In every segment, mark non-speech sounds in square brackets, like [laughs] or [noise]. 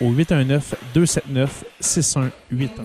au 819 279 6181.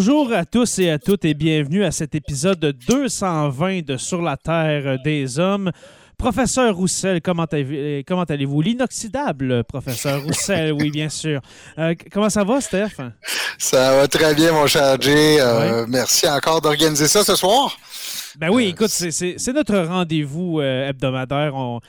Bonjour à tous et à toutes et bienvenue à cet épisode 220 de Sur la Terre des Hommes. Professeur Roussel, comment, allez-vous? L'inoxydable professeur Roussel, oui, bien sûr. Euh, comment ça va, Steph? Ça va très bien, mon cher Jay. Euh, Merci encore d'organiser ça ce soir. Ben oui, Euh, écoute, c'est- notre rendez-vous euh, hebdomadaire. On,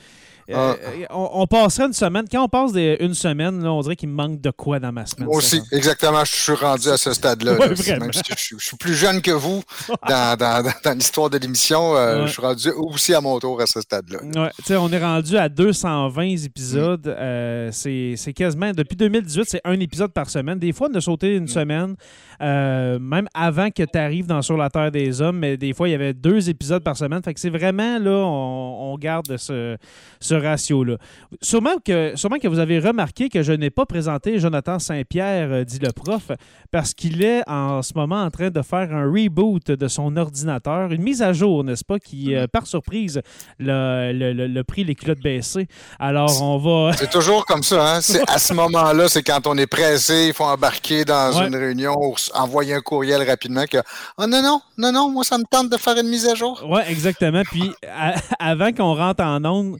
euh, Ah. on, on passera une semaine. Quand on passe des- une semaine, là, on dirait qu'il me manque de quoi dans ma semaine. Moi aussi, exactement. Je suis rendu à ce stade-là. Ouais, là. vraiment. Même si je, suis- je suis plus jeune que vous [laughs] dans, dans- dans- dans l'histoire de l'émission. euh, Ouais. Je suis rendu aussi à mon tour à ce stade-là. Ouais, tu sais, on est rendu à 220 épisodes. Euh, c'est c'est quasiment, depuis 2018, c'est un épisode par semaine. Des fois, on a sauté une semaine, euh, même avant que tu arrives dans Sur la Terre des Hommes, mais des fois, il y avait deux épisodes par semaine. Fait que c'est vraiment, là, on, on garde ce, ce ratio-là. Sûrement que, sûrement que vous avez remarqué que je n'ai pas présenté Jonathan Saint-Pierre, euh, dit le prof, parce qu'il est en ce moment en train de faire un reboot de son ordinateur, une mise à jour, n'est-ce pas, qui, euh, par surprise, le, le, le, le prix les culottes baissées. Alors, on va. C'est toujours comme ça. Hein? C'est- À ce moment-là, c'est quand on est pressé, il faut embarquer dans Ouais. une réunion ou envoyer un courriel rapidement que Oh non, non, non, non, moi, ça me tente de faire une mise à jour. Ouais, exactement. Puis, à- [laughs] avant qu'on rentre en onde,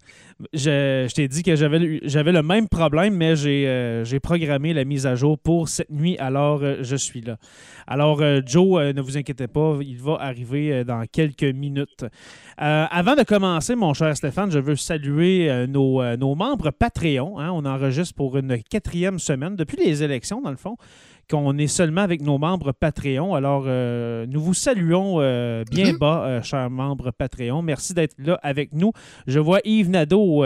je, t'ai dit que j'avais le même problème, mais euh, j'ai programmé la mise à jour pour cette nuit, alors euh, je suis là. Alors, euh, Joe, ne vous inquiétez pas, il va arriver dans quelques minutes. avant de commencer, mon cher Stéphane, je veux saluer nos, membres Patreon. Hein. on enregistre pour une quatrième semaine, depuis les élections, dans le fond qu'on est seulement avec nos membres Patreon. Alors, euh, nous vous saluons euh, bien mm-hmm. bas, euh, chers membres Patreon. Merci d'être là avec nous. Je vois Yves Nadeau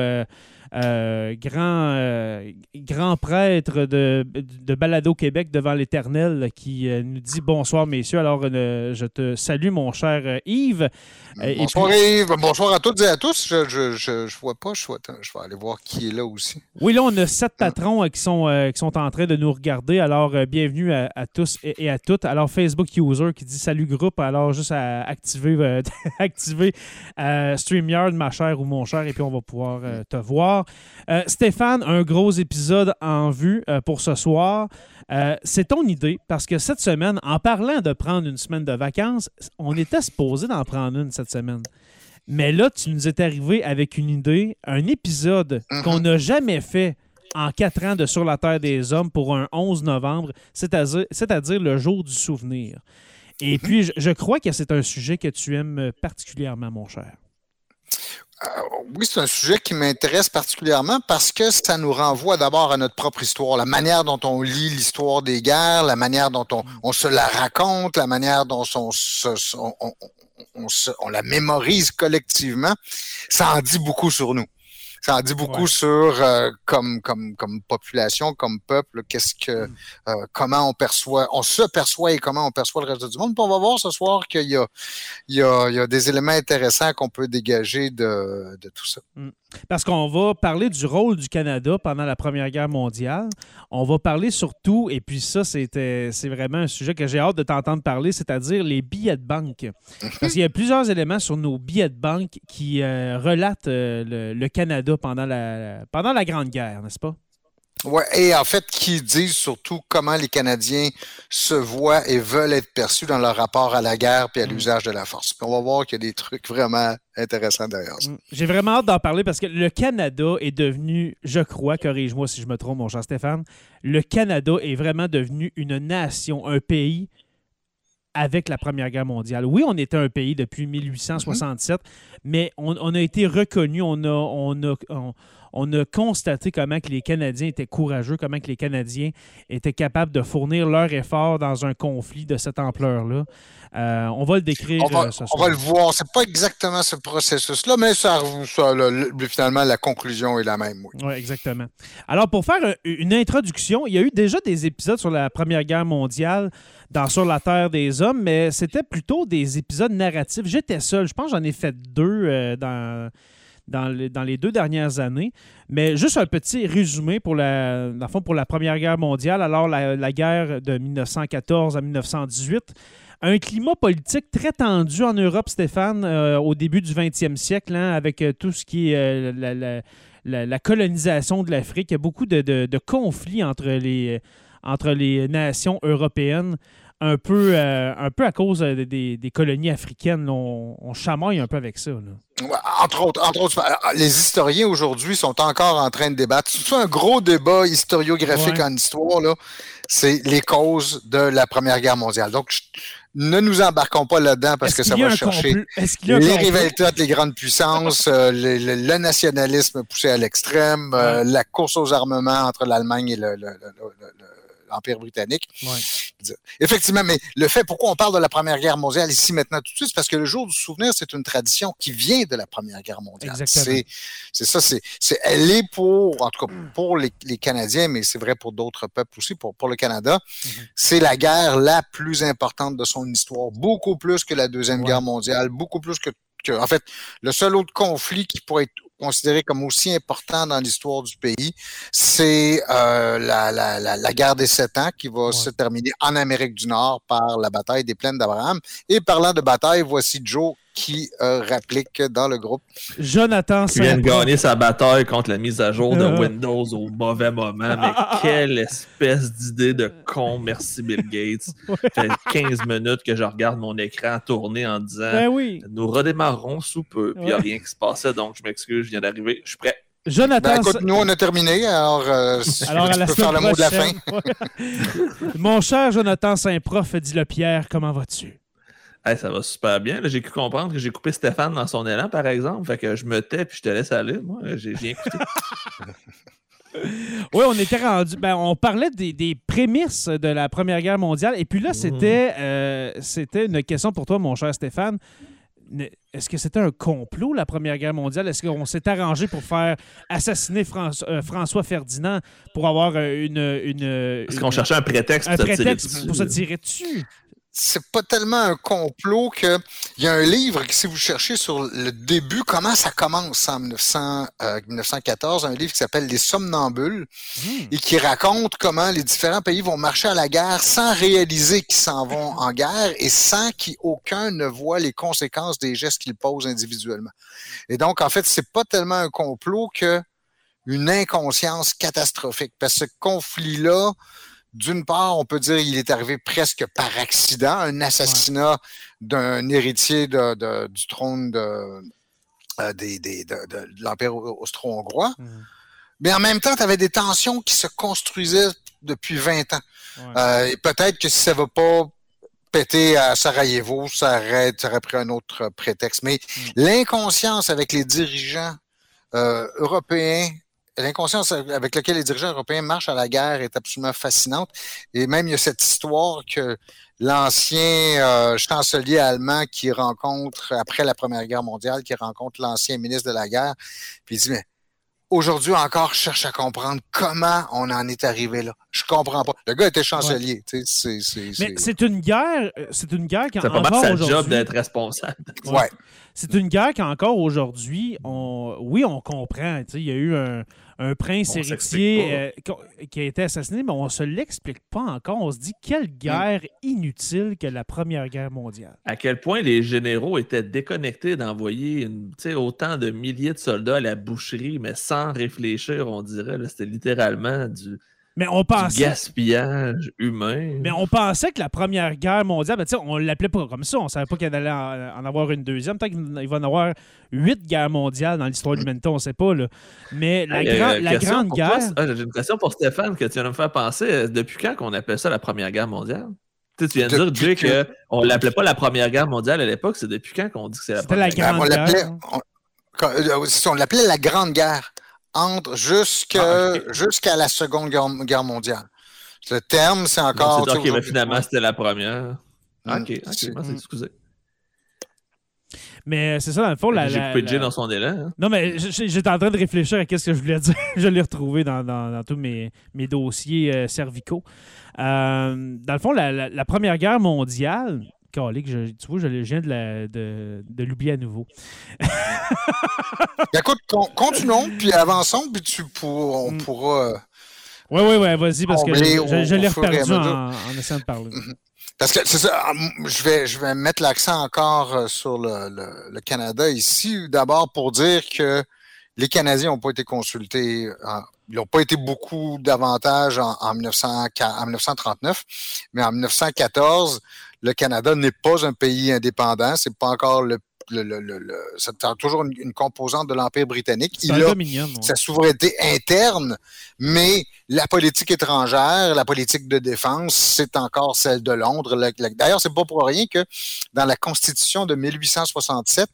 euh, grand, euh, grand prêtre de, de Balado Québec devant l'Éternel qui euh, nous dit bonsoir, messieurs. Alors, je te salue, mon cher Yves. bonsoir, Yves. Bonsoir à toutes et à tous. Je ne vois pas. Je, je, vais aller voir qui est là aussi. Oui, là, on a sept patrons qui, sont, qui sont en train de nous regarder. Alors, bienvenue à, tous et, à toutes. Alors, Facebook User qui dit salut groupe. Alors, juste à activer, [laughs] activer StreamYard, ma chère ou mon cher, et puis on va pouvoir te voir. Euh, Stéphane, un gros épisode en vue euh, pour ce soir. Euh, c'est ton idée parce que cette semaine, en parlant de prendre une semaine de vacances, on était supposé d'en prendre une cette semaine. Mais là, tu nous es arrivé avec une idée, un épisode mm-hmm. qu'on n'a jamais fait en quatre ans de Sur la Terre des Hommes pour un 11 novembre, c'est-à-dire le jour du souvenir. Et mm-hmm. puis, je crois que c'est un sujet que tu aimes particulièrement, mon cher. Euh, oui, c'est un sujet qui m'intéresse particulièrement parce que ça nous renvoie d'abord à notre propre histoire, la manière dont on lit l'histoire des guerres, la manière dont on, se la raconte, la manière dont on, on la mémorise collectivement. Ça en dit beaucoup sur nous. Ça en dit beaucoup sur euh, comme comme comme population, comme peuple, qu'est-ce que mm. euh, comment on perçoit, on se perçoit et comment on perçoit le reste du monde. Puis on va voir ce soir qu'il y a il y a, il y a des éléments intéressants qu'on peut dégager de, de tout ça. Mm. Parce qu'on va parler du rôle du Canada pendant la Première Guerre mondiale. On va parler surtout, et puis ça, c'était, c'est vraiment un sujet que j'ai hâte de t'entendre parler, c'est-à-dire les billets de banque. [laughs] Parce qu'il y a plusieurs éléments sur nos billets de banque qui euh, relatent euh, le, Canada pendant la, pendant la Grande Guerre, n'est-ce pas? Oui, et en fait, qui disent surtout comment les Canadiens se voient et veulent être perçus dans leur rapport à la guerre et à mm. l'usage de la force. Puis on va voir qu'il y a des trucs vraiment intéressants derrière ça. Mm. J'ai vraiment hâte d'en parler parce que le Canada est devenu, je crois, corrige-moi si je me trompe, mon cher Stéphane, le Canada est vraiment devenu une nation, un pays avec la Première Guerre mondiale. Oui, on était un pays depuis 1867, mm-hmm. mais on, a été reconnu, on a, on a, on a constaté comment que les Canadiens étaient courageux, comment que les Canadiens étaient capables de fournir leur effort dans un conflit de cette ampleur-là. Euh, on va le décrire. On va, euh, on va le voir. C'est pas exactement ce processus-là, mais ça, finalement, la conclusion est la même. Oui. oui, exactement. Alors, pour faire une introduction, il y a eu déjà des épisodes sur la Première Guerre mondiale dans Sur la Terre des Hommes, mais c'était plutôt des épisodes narratifs. J'étais seul. Je pense que j'en ai fait deux euh, dans dans, les deux dernières années. Mais juste un petit résumé pour la, pour la Première Guerre mondiale. Alors, la, guerre de 1914 à 1918 un climat politique très tendu en Europe, Stéphane, euh, au début du 20e siècle, hein, avec euh, tout ce qui est euh, la, colonisation de l'Afrique. Il y a beaucoup de, conflits entre les nations européennes un peu, euh, un peu à cause euh, des, colonies africaines. on, on, chamaille un peu avec ça. Entre autres, entre autres, les historiens aujourd'hui sont encore en train de débattre. C'est un gros débat historiographique en histoire. C'est les causes de la Première Guerre mondiale. Donc, ne nous embarquons pas là-dedans parce que ça va chercher les rivalités entre les grandes puissances, euh, le, nationalisme poussé à l'extrême, la course aux armements entre l'Allemagne et le, l'Empire britannique. Effectivement, mais le fait, pourquoi on parle de la Première Guerre mondiale ici maintenant tout de suite, c'est parce que le jour du souvenir, c'est une tradition qui vient de la Première Guerre mondiale. C'est ça, c'est elle est pour, en tout cas pour les, Canadiens, mais c'est vrai pour d'autres peuples aussi, pour, pour le Canada, mm-hmm. c'est la guerre la plus importante de son histoire, beaucoup plus que la Deuxième Guerre mondiale, beaucoup plus que en fait, le seul autre conflit qui pourrait être considéré comme aussi important dans l'histoire du pays, c'est euh, la, la, la, guerre des sept ans qui va se terminer en Amérique du Nord par la bataille des plaines d'Abraham. Et parlant de bataille, voici Joe qui euh, réplique dans le groupe. Jonathan Qui vient de gagner sa bataille contre la mise à jour de Windows au mauvais moment. Mais [laughs] quelle espèce d'idée de con, merci Bill Gates. [laughs] Ça fait 15 minutes que je regarde mon écran tourner en disant ben oui. Nous redémarrerons sous peu. Puis il n'y a rien qui se passait, donc je m'excuse, je viens d'arriver. Je suis prêt. Jonathan. Ben, écoute, nous, on a terminé. Alors, euh, [laughs] alors à la peux faire le mot de la fin. Mon cher Jonathan Saint-Prof, dis-le Pierre, comment vas-tu? Ça va super bien. J'ai pu comprendre que j'ai coupé Stéphane dans son élan, par exemple. Fait que je me tais puis je te laisse aller. Moi, j'ai bien écouté. [laughs] oui, on était rendu. Ben, on parlait des, prémices de la Première Guerre mondiale. Et puis là, c'était mhm. euh, c'était une question pour toi, mon cher Stéphane. Est-ce que c'était un complot, la Première Guerre mondiale? Est-ce qu'on s'est arrangé pour faire assassiner euh, François Ferdinand pour avoir euh, une. une Est-ce qu'on cherchait un prétexte, un prétexte pour se tirer dessus? C'est pas tellement un complot que il y a un livre que si vous cherchez sur le début, comment ça commence en 1914, euh, un livre qui s'appelle Les Somnambules hmm. et qui raconte comment les différents pays vont marcher à la guerre sans réaliser qu'ils s'en vont [laughs] en guerre et sans qu'aucun ne voit les conséquences des gestes qu'ils posent individuellement. Et donc, en fait, c'est pas tellement un complot que une inconscience catastrophique. Parce que ce conflit-là, d'une part, on peut dire qu'il est arrivé presque par accident, un assassinat d'un héritier de, du trône de, euh, de, l'Empire austro-hongrois. Mhm. Mais en même temps, tu avais des tensions qui se construisaient depuis 20 ans. Euh, et peut-être que si ça ne va pas péter à Sarajevo, ça aurait, ça aurait pris un autre prétexte. Mais mhm. l'inconscience avec les dirigeants euh, européens l'inconscience avec laquelle les dirigeants européens marchent à la guerre est absolument fascinante. Et même, il y a cette histoire que l'ancien euh, chancelier allemand qui rencontre, après la Première Guerre mondiale, qui rencontre l'ancien ministre de la guerre, puis il dit, mais aujourd'hui encore, je cherche à comprendre comment on en est arrivé là. Je comprends pas. Le gars était chancelier. Mais c'est une guerre, c'est une guerre qui C'est pas mal sa job d'être responsable. Ouais. C'est une guerre qu'encore aujourd'hui, on, oui, on comprend. Il y a eu un, un prince héritier euh, qui a été assassiné, mais on ne se l'explique pas encore. On se dit quelle mm. guerre inutile que la Première Guerre mondiale. À quel point les généraux étaient déconnectés d'envoyer autant de milliers de soldats à la boucherie, mais sans réfléchir, on dirait. C'était littéralement du, mais on pensait. gaspillage humain. Mais on pensait que la Première Guerre mondiale, ben, on l'appelait pas comme ça. On savait pas qu'il allait en, avoir une deuxième. Peut-être qu'il va en avoir huit guerres mondiales dans l'histoire de l'humanité, on sait pas. Là. Mais la, euh, la Grande Guerre. Ah, j'ai une question pour Stéphane que tu viens de me faire penser. Euh, depuis quand qu'on appelle ça la Première Guerre mondiale? Tu, viens de dire, Jay, qu'on ne l'appelait pas la Première Guerre mondiale à l'époque. C'est depuis quand qu'on dit que c'est la Première Guerre? mondiale? on l'appelait, on l'appelait la Grande Guerre entre ah, jusqu'à la Seconde Guerre, mondiale. Le terme, c'est encore. ok, mais finalement, c'était la première. Mm. ok, ok, excusez. Mais c'est ça, dans le fond. J'ai coupé la... dans son élan. Hein. Non, mais j'étais en train de réfléchir à ce que je voulais dire. [laughs] je l'ai retrouvé dans, dans, tous mes, mes dossiers euh, cervicaux. Euh, dans le fond, la, Première Guerre mondiale, tu vois, je viens de, de, l'oublier à nouveau. Ben, écoute, continuons, puis avançons, puis tu on mm. pourra. Oui, oui, oui, vas-y, parce que je, l'ai reperdu en, essayant de parler. Mm-hmm. Parce que c'est ça, je vais, je vais mettre l'accent encore euh, sur le, Canada ici. D'abord pour dire que les Canadiens n'ont pas été consultés, ils n'ont pas été beaucoup davantage en, en 1939, mais en 1914, le Canada n'est pas un pays indépendant. C'est pas encore le le, le, le, c'est toujours une, composante de l'Empire britannique. Il a sa souveraineté interne, mais la politique étrangère, la politique de défense, c'est encore celle de Londres. D'ailleurs, c'est pas pour rien que dans la Constitution de 1867,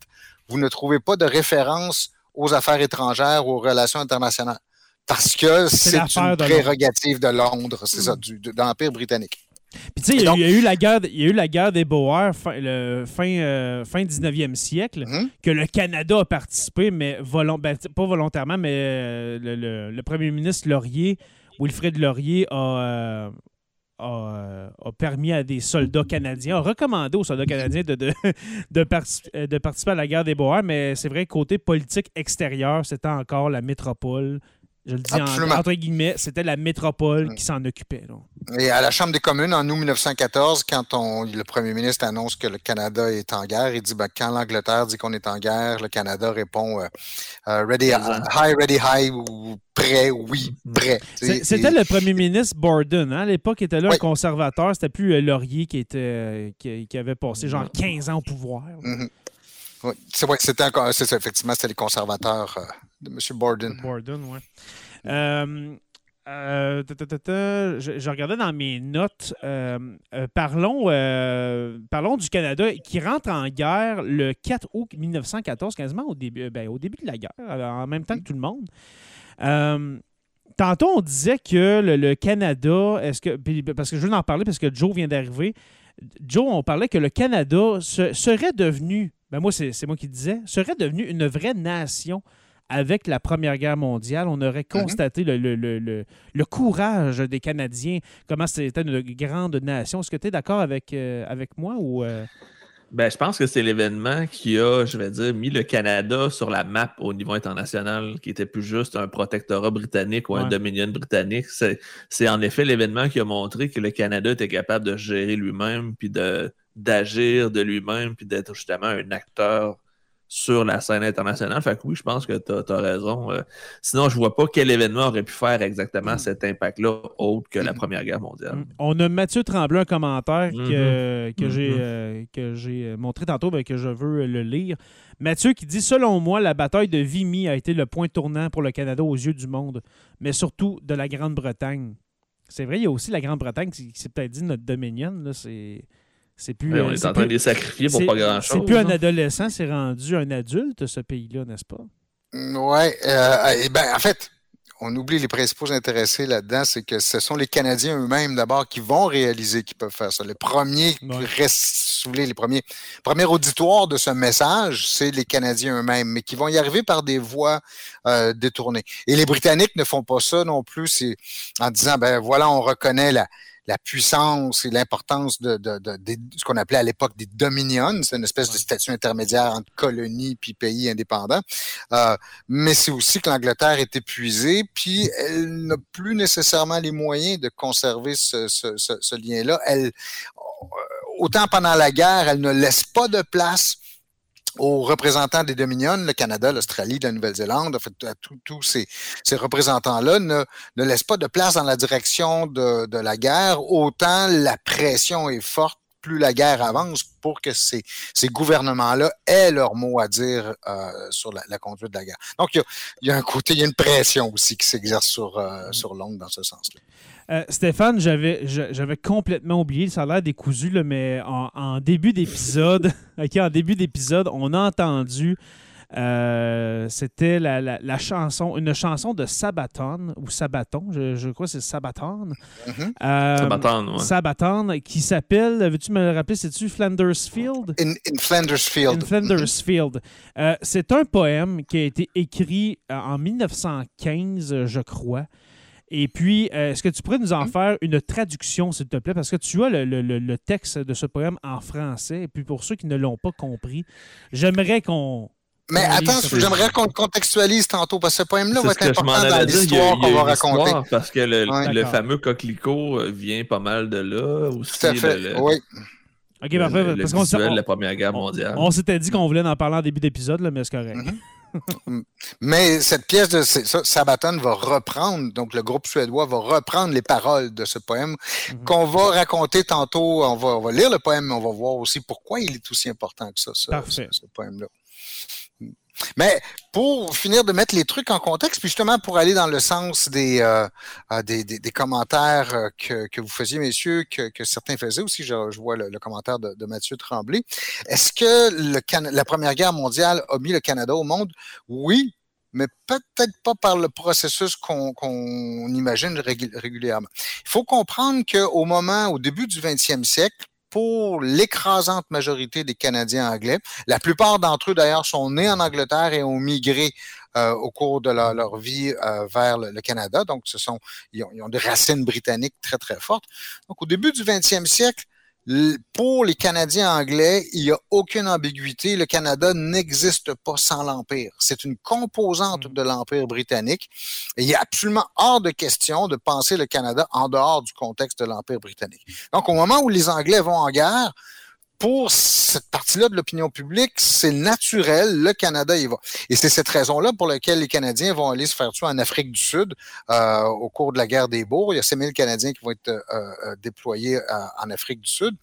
vous ne trouvez pas de référence aux affaires étrangères ou aux relations internationales. Parce que c'est une prérogative de Londres, c'est ça, mm. de l'Empire britannique. Puis tu sais, il, y a eu la guerre, il y a eu la guerre des Boers fin, le, fin, euh, fin 19e siècle, mhm. que le Canada a participé, mais ben, pas volontairement, mais euh, le, premier ministre Laurier, Wilfrid Laurier, a, euh, a, permis à des soldats canadiens, a recommandé aux soldats canadiens de, de, [laughs] de, participer à la guerre des Boers, mais c'est vrai, côté politique extérieur, c'était encore la métropole Je le dis entre guillemets, c'était la métropole mm. qui s'en occupait. Et à la Chambre des communes, en août 1914, quand on, le premier ministre annonce que le Canada est en guerre, il dit ben, quand l'Angleterre dit qu'on est en guerre, le Canada répond euh, euh, ready, high, ready, high, ou prêt, oui, prêt. C'était le premier ministre Borden. Hein? À l'époque, il était là un conservateur. C'était plus euh, Laurier qui, était, qui, avait passé genre 15 ans au pouvoir. Mm-hmm. Oui, c'est vrai, c'était effectivement, c'était les conservateurs de M. Borden. Borden, oui. Euh, euh, je, regardais dans mes notes. Euh, parlons, parlons du Canada qui rentre en guerre le 4 août 1914, quasiment au début, ben, au début de la guerre, en même temps que tout le monde. tantôt, on disait que le, Canada, est-ce que parce que je veux en parler parce que Joe vient d'arriver. Joe, on parlait que le Canada serait devenu, ben moi c'est moi qui disais, serait devenu une vraie nation avec la Première Guerre mondiale, on aurait mhm. constaté le, courage des Canadiens, comment c'était une grande nation. Est-ce que tu es d'accord avec, euh, avec moi ou. Euh? Ben, je pense que c'est l'événement qui a, je vais dire, mis le Canada sur la map au niveau international, qui était plus juste un protectorat britannique ou un dominion britannique. C'est en effet l'événement qui a montré que le Canada était capable de gérer lui-même, puis d'agir de lui-même, puis d'être justement un acteur sur la scène internationale. Fait que oui, je pense que tu as, raison. Euh. sinon, je vois pas quel événement aurait pu faire exactement mm. cet impact-là autre que la mm. Première Guerre mondiale. Mm. On a Mathieu Tremblay, un commentaire que, mm-hmm. mm-hmm. que j'ai montré tantôt, mais que je veux le lire. Mathieu qui dit Selon moi, la bataille de Vimy a été le point tournant pour le Canada aux yeux du monde, mais surtout de la Grande-Bretagne. C'est vrai, il y a aussi la Grande-Bretagne qui s'est peut-être dit notre Dominion. C'est c'est plus. on est, en train de les sacrifier pour pas grand-chose. C'est plus un adolescent, c'est rendu un adulte, ce pays-là, n'est-ce pas? Oui. Euh, ben, en fait, on oublie les principaux intéressés là-dedans, c'est que ce sont les Canadiens eux-mêmes d'abord qui vont réaliser qu'ils peuvent faire ça. Les premiers, les premiers, premier auditoire de ce message, c'est les Canadiens eux-mêmes, mais qui vont y arriver par des voies euh, détournées. Et les Britanniques ne font pas ça non plus, en disant ben voilà, on reconnaît la, la puissance et l'importance de, ce qu'on appelait à l'époque des dominions, c'est une espèce de statut intermédiaire entre colonies puis pays indépendants. Euh, mais c'est aussi que l'Angleterre est épuisée, puis elle n'a plus nécessairement les moyens de conserver ce, ce lien-là. Elle, autant pendant la guerre, elle ne laisse pas de place aux représentants des Dominions, le Canada, l'Australie, la Nouvelle-Zélande, en fait, tous ces, représentants-là ne, ne laissent pas de place dans la direction de, de la guerre, autant la pression est forte plus la guerre avance pour que ces, ces gouvernements-là aient leur mot à dire euh, sur la, la, conduite de la guerre. Donc, il y, a, il y, a, un côté, il y a une pression aussi qui s'exerce sur, euh, mm. sur l'onde dans ce sens-là. Euh, Stéphane, j'avais, j'avais complètement oublié, ça a l'air décousu, mais en, début d'épisode, [laughs] en début d'épisode, on a entendu euh, c'était la, chanson, une chanson de Sabaton, ou Sabaton, je, crois que c'est Sabaton. Mm-hmm. Euh, Sabaton, Sabaton, qui s'appelle, veux-tu me le rappeler, c'est-tu Flandersfield? In, in Flandersfield. In Flandersfield. c'est un poème qui a été écrit en 1915, je crois. Et puis, euh, est-ce que tu pourrais nous en faire une traduction, s'il te plaît? Parce que tu as le, texte de ce poème en français. Et puis, pour ceux qui ne l'ont pas compris, j'aimerais qu'on. Mais attends, j'aimerais qu'on le contextualise tantôt, parce que ce poème-là va être important dans l'histoire qu'on va raconter. Parce que le, fameux coquelicot euh, vient pas mal de là aussi. Tout à fait, oui. OK, parfait. parce qu'on la Première Guerre mondiale. On, s'était dit qu'on voulait en parler en début d'épisode, mais c'est correct. Mm-hmm. [laughs] Mais cette pièce de Sabaton va reprendre, donc le groupe suédois va reprendre les paroles de ce poème mhm. qu'on va raconter tantôt. On va, on va, lire le poème, mais on va voir aussi pourquoi il est aussi important que ça, ce, ce poème-là. Mais pour finir de mettre les trucs en contexte, puis justement pour aller dans le sens des, euh, euh, des, des, commentaires euh, que, que, vous faisiez, messieurs, que, que certains faisaient aussi, je, je vois le, commentaire de, de, Mathieu Tremblay. Est-ce que le, la Première Guerre mondiale a mis le Canada au monde? Oui, mais peut-être pas par le processus qu'on imagine régulièrement. Il faut comprendre qu'au moment, au début du 20e siècle, pour l'écrasante majorité des Canadiens anglais. La plupart d'entre eux, d'ailleurs, sont nés en Angleterre et ont migré euh, au cours de leur, vie euh, vers le, Canada. Donc, ce sont, ils ont, des racines britanniques très, très fortes. Donc, au début du 20e siècle, pour les Canadiens anglais, il n'y a aucune ambiguïté. Le Canada n'existe pas sans l'Empire. C'est une composante mm. de l'Empire britannique. Et il est absolument hors de question de penser le Canada en dehors du contexte de l'Empire britannique. Donc, au moment où les Anglais vont en guerre, pour cette partie-là de l'opinion publique, c'est naturel, le Canada y va. Et c'est cette raison-là pour laquelle les Canadiens vont aller se faire tuer en Afrique du Sud euh, au cours de la guerre des Bourgs. Il y a 5000 Canadiens qui vont être euh, euh, déployés en Afrique du Sud.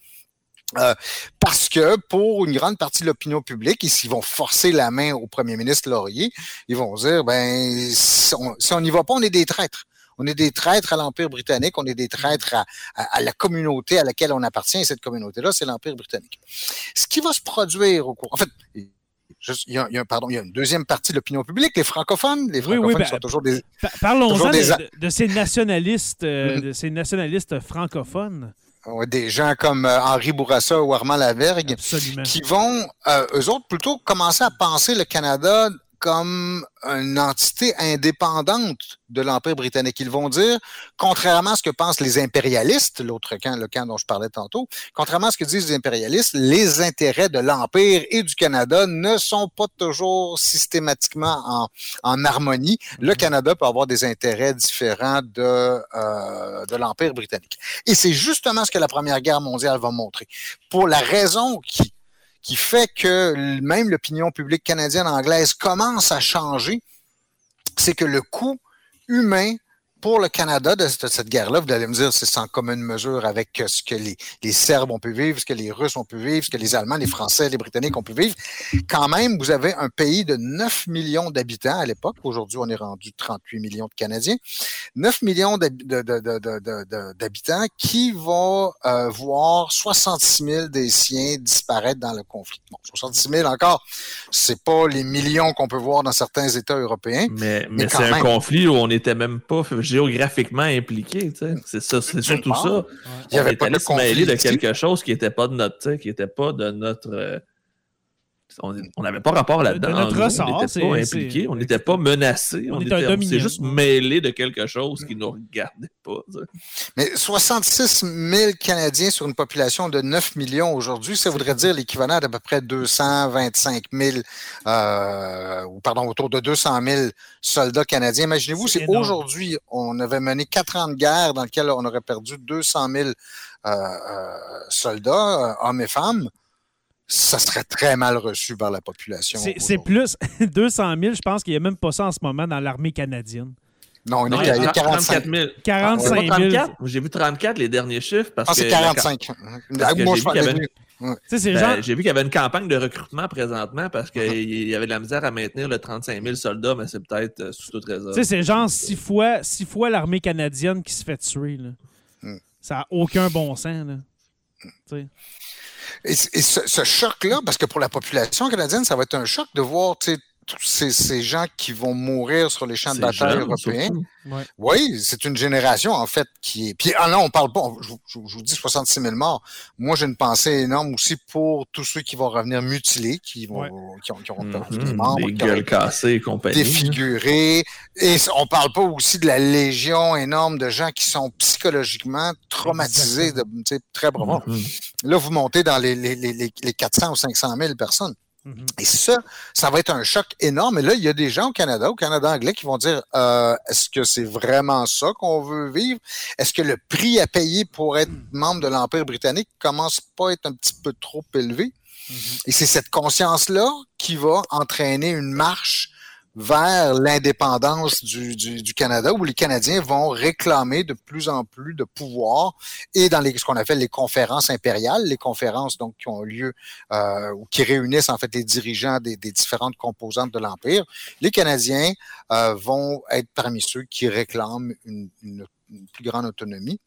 parce que pour une grande partie de l'opinion publique, et s'ils vont forcer la main au premier ministre Laurier, ils vont dire, ben, si on n'y va pas, on est des traîtres. On est des traîtres à l'Empire britannique, on est des traîtres à, la communauté à laquelle on appartient, et cette communauté-là, c'est l'Empire britannique. Ce qui va se produire au cours... En fait, il y, a, pardon, il y a une deuxième partie de l'opinion publique, les francophones. Les francophones ben, sont toujours des. Parlons-en de, ces nationalistes, euh, de ces nationalistes francophones. des gens comme euh, Henri Bourassa ou Armand Lavergue, qui vont, euh, eux autres, plutôt commencer à penser le Canada comme une entité indépendante de l'Empire britannique. Ils vont dire, contrairement à ce que pensent les impérialistes, l'autre camp, le camp dont je parlais tantôt, contrairement à ce que disent les impérialistes, les intérêts de l'Empire et du Canada ne sont pas toujours systématiquement en, en harmonie. Le mm-hmm. Canada peut avoir des intérêts différents de, euh, de l'Empire britannique. Et c'est justement ce que la Première Guerre mondiale va montrer. Pour la raison qui qui fait que même l'opinion publique canadienne-anglaise commence à changer, c'est que le coût humain pour le Canada de cette guerre-là, vous allez me dire, c'est sans commune mesure avec ce que les, les, Serbes ont pu vivre, ce que les Russes ont pu vivre, ce que les Allemands, les Français, les Britanniques ont pu vivre. Quand même, vous avez un pays de 9 millions d'habitants à l'époque. Aujourd'hui, on est rendu 38 millions de Canadiens. 9 millions d'habitants qui vont euh, voir 66 000 des siens disparaître dans le conflit. Bon, 66 000 encore, c'est pas les millions qu'on peut voir dans certains États européens. Mais, mais, c'est un conflit où on n'était même pas géographiquement impliqué. C'est ça, c'est surtout ça. Il y avait pas de se mêler de quelque chose qui n'était pas de notre, qui était pas de notre. On n'avait pas rapport là-dedans. on n'était pas impliqué, on n'était pas menacé. On, était, juste mêlé de quelque chose qui ne nous regardait pas. Mais 66 000 Canadiens sur une population de 9 millions aujourd'hui, ça voudrait dire l'équivalent d'à peu près 225 000, euh, ou pardon, autour de 200 000 soldats canadiens. Imaginez-vous si aujourd'hui on avait mené quatre ans de guerre dans lesquels on aurait perdu 200 000 euh, euh, soldats, hommes et femmes ça serait très mal reçu par la population. C'est plus [laughs] 200 000, je pense qu'il n'y a même pas ça en ce moment dans l'armée canadienne. Non, il y a, 45 000. 45 000. J'ai vu 34 les derniers chiffres. Parce ah, c'est 45. Parce que ben, j'ai vu qu'il y avait une campagne de recrutement présentement parce qu'il [laughs] y avait de la misère à maintenir le 35 000 soldats, mais c'est peut-être euh, sous toute raison. C'est genre six fois, six fois l'armée canadienne qui se fait tuer. Là. Hmm. Ça n'a aucun bon sens. Là. Et, ce, choc-là, parce que pour la population canadienne, ça va être un choc de voir tous ces, ces, gens qui vont mourir sur les champs de bataille européens. Oui, c'est une génération, en fait, qui est. Puis, ah non, on parle pas, je, vous dis 66 000 morts. Moi, j'ai une pensée énorme aussi pour tous ceux qui vont revenir mutilés, qui, vont, qui, ont, qui ont perdu des mhm. membres. Des gueules cassées et compagnie. Défigurés. Et on parle pas aussi de la légion énorme de gens qui sont psychologiquement traumatisés, de, très bravo. Mhm. Là, vous montez dans les, les, les, les 400 ou 500 000 personnes. Mhm. Et ça, ça va être un choc énorme. Et là, il y a des gens au Canada, au Canada anglais, qui vont dire euh, est-ce que c'est vraiment ça qu'on veut vivre? Est-ce que le prix à payer pour être membre de l'Empire britannique commence pas à être un petit peu trop élevé? Mhm. Et c'est cette conscience-là qui va entraîner une marche vers l'indépendance du, Canada, où les Canadiens vont réclamer de plus en plus de pouvoir et dans les, ce qu'on appelle les conférences impériales, les conférences donc qui ont lieu euh, ou qui réunissent en fait les dirigeants des, différentes composantes de l'empire, les Canadiens euh, vont être parmi ceux qui réclament une, une, une plus grande autonomie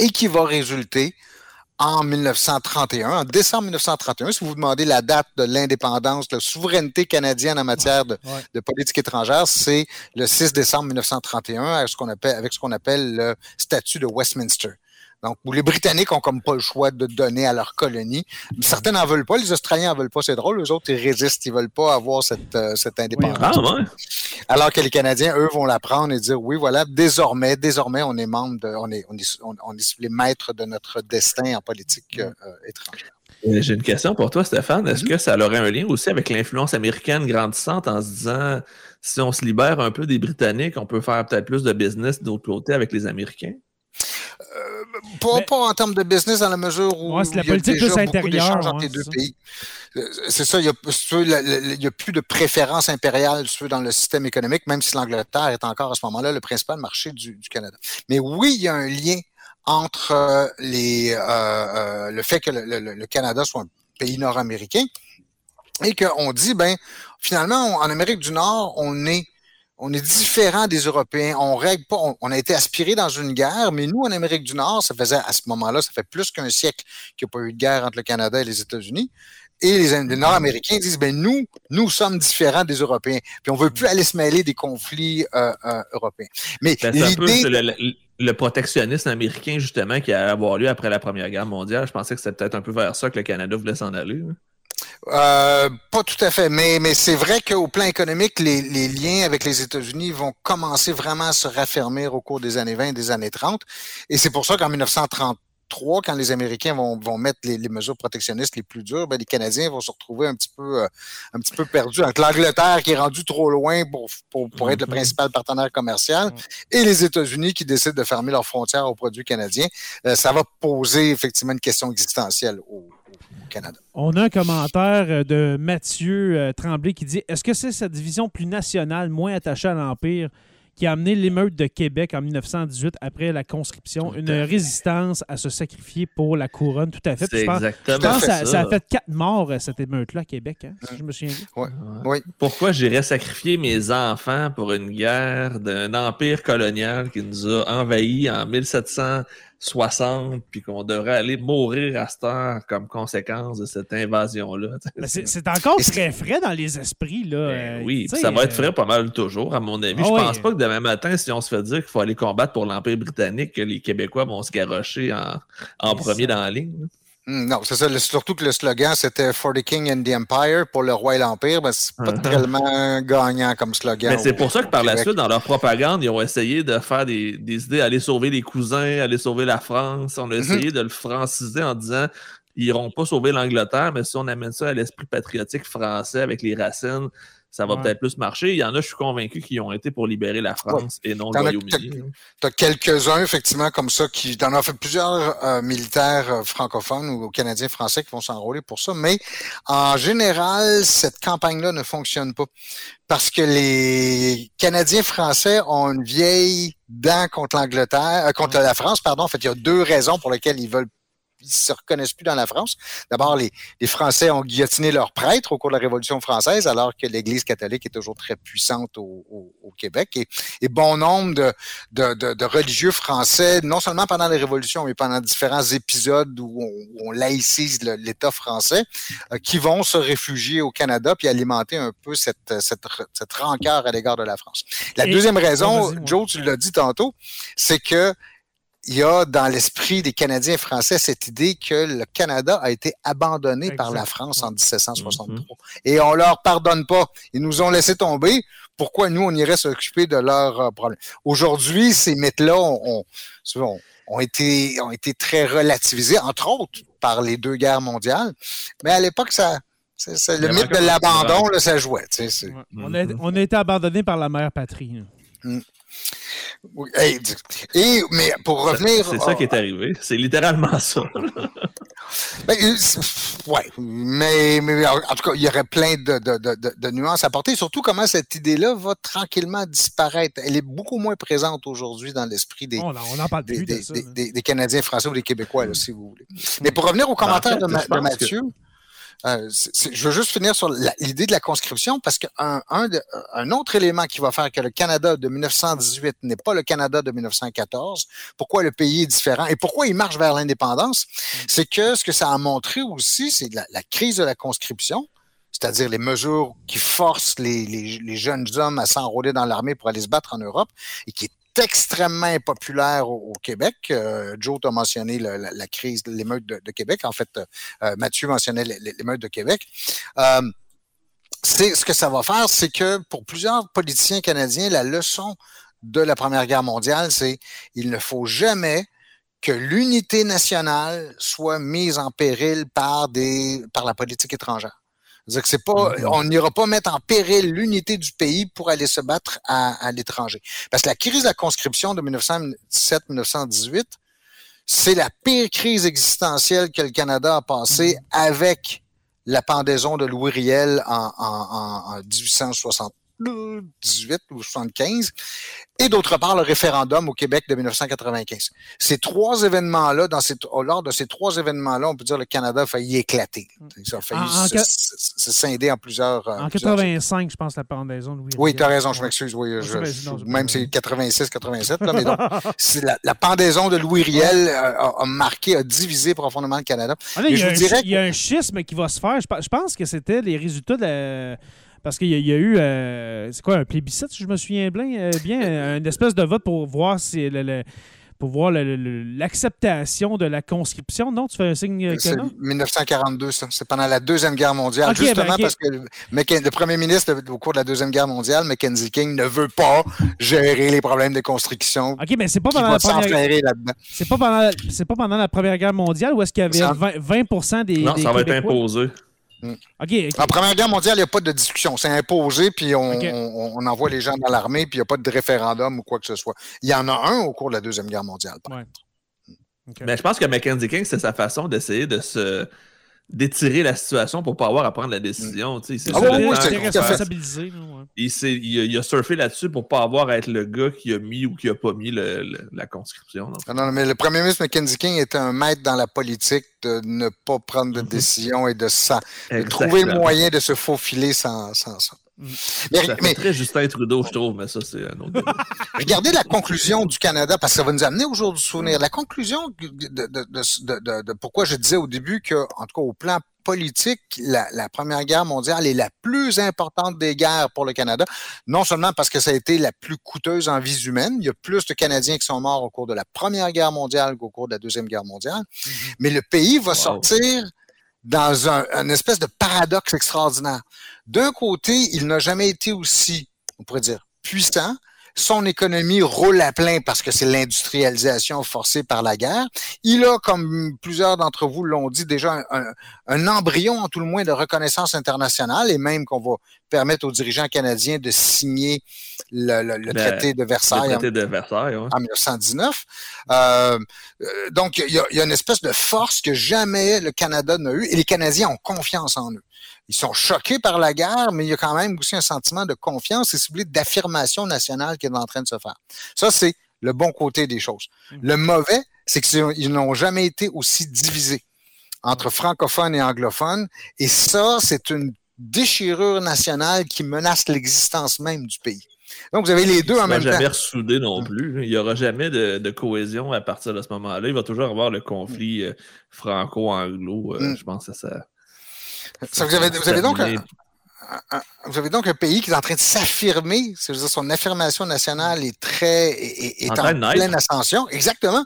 et qui va résulter en 1931, en décembre 1931, si vous vous demandez la date de l'indépendance, de la souveraineté canadienne en matière de, politique étrangère, c'est le 6 décembre 1931 avec ce qu'on appelle, avec ce qu'on appelle le statut de Westminster. Donc, où les Britanniques ont comme pas le choix de donner à leur colonie. Certains n'en veulent pas, les Australiens n'en veulent pas, c'est drôle. Les autres, ils résistent, ils veulent pas avoir cette, euh, cette indépendance. Ah, ouais. Alors que les Canadiens, eux, vont la prendre et dire, oui, voilà, désormais, désormais, on est membre, de, on, est, on, est, on, est les maîtres de notre destin en politique euh, étrangère. J'ai une question pour toi, Stéphane. Est-ce que ça aurait un lien aussi avec l'influence américaine grandissante en se disant si on se libère un peu des Britanniques, on peut faire peut-être plus de business d'autre côté avec les Américains? Euh, pas, en termes de business dans la mesure où il y a déjà beaucoup d'échanges entre les deux pays. Euh, c'est ça, il n'y a, plus de préférence impériale dans le système économique, même si l'Angleterre est encore à ce moment-là le principal marché du, Canada. Mais oui, il y a un lien entre euh, les, le fait que le, Canada soit un pays nord-américain et qu'on dit, ben, finalement, en Amérique du Nord, on est on est différent des Européens. On règle pas. On, a été aspiré dans une guerre, mais nous, en Amérique du Nord, ça faisait à ce moment-là, ça fait plus qu'un siècle qu'il n'y a pas eu de guerre entre le Canada et les États-Unis. Et les, Nord-Américains disent, ben nous, nous sommes différents des Européens. Puis on veut plus aller se mêler des conflits euh, euh, européens. Mais ben, l'idée le, protectionnisme américain, justement, qui a avoir lieu après la Première Guerre mondiale, je pensais que c'était peut-être un peu vers ça que le Canada voulait s'en aller. Euh, pas tout à fait, mais, mais c'est vrai qu'au plan économique, les, les, liens avec les États-Unis vont commencer vraiment à se raffermir au cours des années 20 et des années 30. Et c'est pour ça qu'en 1933, quand les Américains vont, vont mettre les, les, mesures protectionnistes les plus dures, ben, les Canadiens vont se retrouver un petit peu, euh, un petit peu perdus avec l'Angleterre qui est rendue trop loin pour, pour, pour être le mm-hmm. principal partenaire commercial et les États-Unis qui décident de fermer leurs frontières aux produits canadiens. Euh, ça va poser effectivement une question existentielle au, on a un commentaire euh, de Mathieu euh, Tremblay qui dit Est-ce que c'est cette division plus nationale, moins attachée à l'Empire, qui a amené l'émeute de Québec en 1918 après la conscription, une résistance à se sacrifier pour la couronne, tout à fait. C'est exactement je pense ça. ça. a fait quatre morts, euh, cette émeute-là, à Québec, hein, si je me souviens bien. Oui. Pourquoi j'irais sacrifier mes enfants pour une guerre d'un empire colonial qui nous a envahis en 1700 60, puis qu'on devrait aller mourir à cette heure comme conséquence de cette invasion-là. C'est encore très frais dans les esprits. Là. Ben euh, oui, ça va être frais pas mal toujours, à mon avis. Ah je pense pas que demain matin, si on se fait dire qu'il faut aller combattre pour l'Empire britannique, que les Québécois vont se garrocher en, en premier dans la ligne. Hmm, non, c'est ça. surtout que le slogan, c'était For the King and the Empire, pour le roi et l'Empire. Ben, c'est pas uh-huh. tellement gagnant comme slogan. Mais c'est pour ça que par la suite, dans leur propagande, ils ont essayé de faire des, des idées, aller sauver les cousins, aller sauver la France. On a mm-hmm. essayé de le franciser en disant ils n'iront pas sauver l'Angleterre, mais si on amène ça à l'esprit patriotique français avec les racines, ça va peut-être plus marcher. Il y en a, je suis convaincu, qui ont été pour libérer la France et non le Royaume-Uni. Tu as, quelques-uns, effectivement, comme ça, qui en ont fait plusieurs euh, militaires euh, francophones ou canadiens français qui vont s'enrôler pour ça. Mais en général, cette campagne-là ne fonctionne pas parce que les Canadiens français ont une vieille dent contre l'Angleterre, euh, contre la France, pardon. En fait, il y a deux raisons pour lesquelles ils veulent ils se reconnaissent plus dans la France. D'abord, les, Français ont guillotiné leurs prêtres au cours de la Révolution française, alors que l'Église catholique est toujours très puissante au, Québec. Et, bon nombre de, religieux français, non seulement pendant la Révolution, mais pendant différents épisodes où on, laïcise l'État français, euh, qui vont se réfugier au Canada puis alimenter un peu cette, cette, rancœur à l'égard de la France. La deuxième raison, Joe, tu l'as dit tantôt, c'est que il y a dans l'esprit des Canadiens français cette idée que le Canada a été abandonné par la France en 1763. Mm-hmm. Et on leur pardonne pas. Ils nous ont laissé tomber. Pourquoi nous, on irait s'occuper de leurs euh, problèmes? Aujourd'hui, ces mythes-là ont, ont, été, ont été très relativisés, entre autres par les deux guerres mondiales. Mais à l'époque, ça, c'est, le mythe de l'abandon, là, ça jouait. On, a, on a été abandonné par la mère patrie. Mm. Et, mais pour revenir. C'est ça qui est arrivé. C'est littéralement ça. ben, ouais. Mais, mais, en tout cas, il y aurait plein de, de, de, de nuances à apporter. Surtout comment cette idée-là va tranquillement disparaître. Elle est beaucoup moins présente aujourd'hui dans l'esprit des, des, des, Canadiens français ou des Québécois, si vous voulez. Mais pour revenir au ben, commentaire de, Mathieu. Euh, je veux juste finir sur l'idée de la conscription parce qu'un un, un, autre élément qui va faire que le Canada de 1918 n'est pas le Canada de 1914, pourquoi le pays est différent et pourquoi il marche vers l'indépendance, mm. c'est que ce que ça a montré aussi, c'est la, la crise de la conscription c'est-à-dire les mesures qui forcent les, les, les jeunes hommes à s'enrôler dans l'armée pour aller se battre en Europe et qui est extrêmement impopulaire au, Québec. Euh, Joe t'a mentionné la, crise de l'émeute de, Québec. En fait, euh, Mathieu mentionnait l'émeute de Québec. ce que ça va faire, c'est que pour plusieurs politiciens canadiens, la leçon de la Première Guerre mondiale, c'est il ne faut jamais que l'unité nationale soit mise en péril par des par la politique étrangère. C'est que c'est pas, mm-hmm. on n'ira pas mettre en péril l'unité du pays pour aller se battre à, l'étranger. Parce que la crise de la conscription de 1917-1918, c'est la pire crise existentielle que le Canada a passée mm-hmm. avec la pendaison de Louis Riel en, en, en 1860. 18 ou 75, et d'autre part le référendum au Québec de 1995. Ces trois événements-là, dans ces, lors de ces trois événements-là, on peut dire que le Canada a failli éclater. Ça a failli se, scinder en plusieurs. En 85, je pense, la pendaison. Oui, oui tu as raison, je m'excuse. Oui, même c'est 86, 87, là, mais donc, [laughs] la, pendaison de Louis Riel euh, a, marqué, a divisé profondément le Canada. Ah, il, y a un, il y a un schisme qui va se faire. Je, pense que c'était les résultats de la parce qu'il y, a eu, euh, c'est quoi, un plébiscite, si je me souviens bien, euh, bien [laughs] une espèce de vote pour voir si le, pour voir l'acceptation de la conscription. Non, tu fais un signe C'est 1942, ça. C'est pendant la Deuxième Guerre mondiale. Ben, justement parce que le premier ministre, au cours de la Deuxième Guerre mondiale, Mackenzie King, ne veut pas gérer les problèmes de construction. OK, mais c'est pas pendant la première C'est pas pendant, pas pendant la Première Guerre mondiale où est-ce qu'il y avait 20%, des. Non, ça va être imposé. Mm. En Première Guerre mondiale, il n'y a pas de discussion. C'est imposé, puis on, envoie les gens dans l'armée, puis il n'y a pas de référendum ou quoi que ce soit. Il y en a un au cours de la Deuxième Guerre mondiale. Mais je pense que Mackenzie King, c'est sa façon d'essayer de se d'étirer la situation pour pas avoir à prendre la décision. Il, il, a surfé là-dessus pour pas avoir à être le gars qui a mis ou qui a pas mis la conscription. Ah non, mais le premier ministre Mackenzie King était un maître dans la politique de ne pas prendre de mhm. décision et de, ça, trouver le moyen de se faufiler sans, sans ça. Mais, très Justin Trudeau, je trouve, mais ça, c'est un autre [laughs] Regardez la conclusion du Canada, parce que ça va nous amener au jour du souvenir. La conclusion de, pourquoi je disais au début que, en tout cas, au plan politique, la, Première Guerre mondiale est la plus importante des guerres pour le Canada, non seulement parce que ça a été la plus coûteuse en vies humaines, il y a plus de Canadiens qui sont morts au cours de la Première Guerre mondiale qu'au cours de la Deuxième Guerre mondiale, mm-hmm. mais le pays va sortir dans un, espèce de paradoxe extraordinaire. D'un côté, il n'a jamais été aussi, on pourrait dire, puissant. Son économie roule à plein parce que c'est l'industrialisation forcée par la guerre. Il a, comme plusieurs d'entre vous l'ont dit, déjà un, embryon, en tout le moins, de reconnaissance internationale et même qu'on va permettre aux dirigeants canadiens de signer le, traité de Versailles, le traité de Versailles en, 1919. Euh, euh, donc, il y, a, il y, a, une espèce de force que jamais le Canada n'a eu et les Canadiens ont confiance en eux ils sont choqués par la guerre, mais il y a quand même aussi un sentiment de confiance et, si d'affirmation nationale qui est en train de se faire. Ça, c'est le bon côté des choses. Mmh. Le mauvais, c'est qu'ils n'ont jamais été aussi divisés entre francophones et anglophones. Et ça, c'est une déchirure nationale qui menace l'existence même du pays. Donc, vous avez les deux en même temps. jamais ressoudé non mmh. plus. Il n'y aura jamais de, cohésion à partir de ce moment-là. Il va toujours avoir le conflit euh, franco-anglo. Euh. Je pense que ça, vous, avez, donc un, vous avez donc un pays qui est en train de s'affirmer. C'est-à-dire son affirmation nationale est très est, en, pleine ascension. Exactement.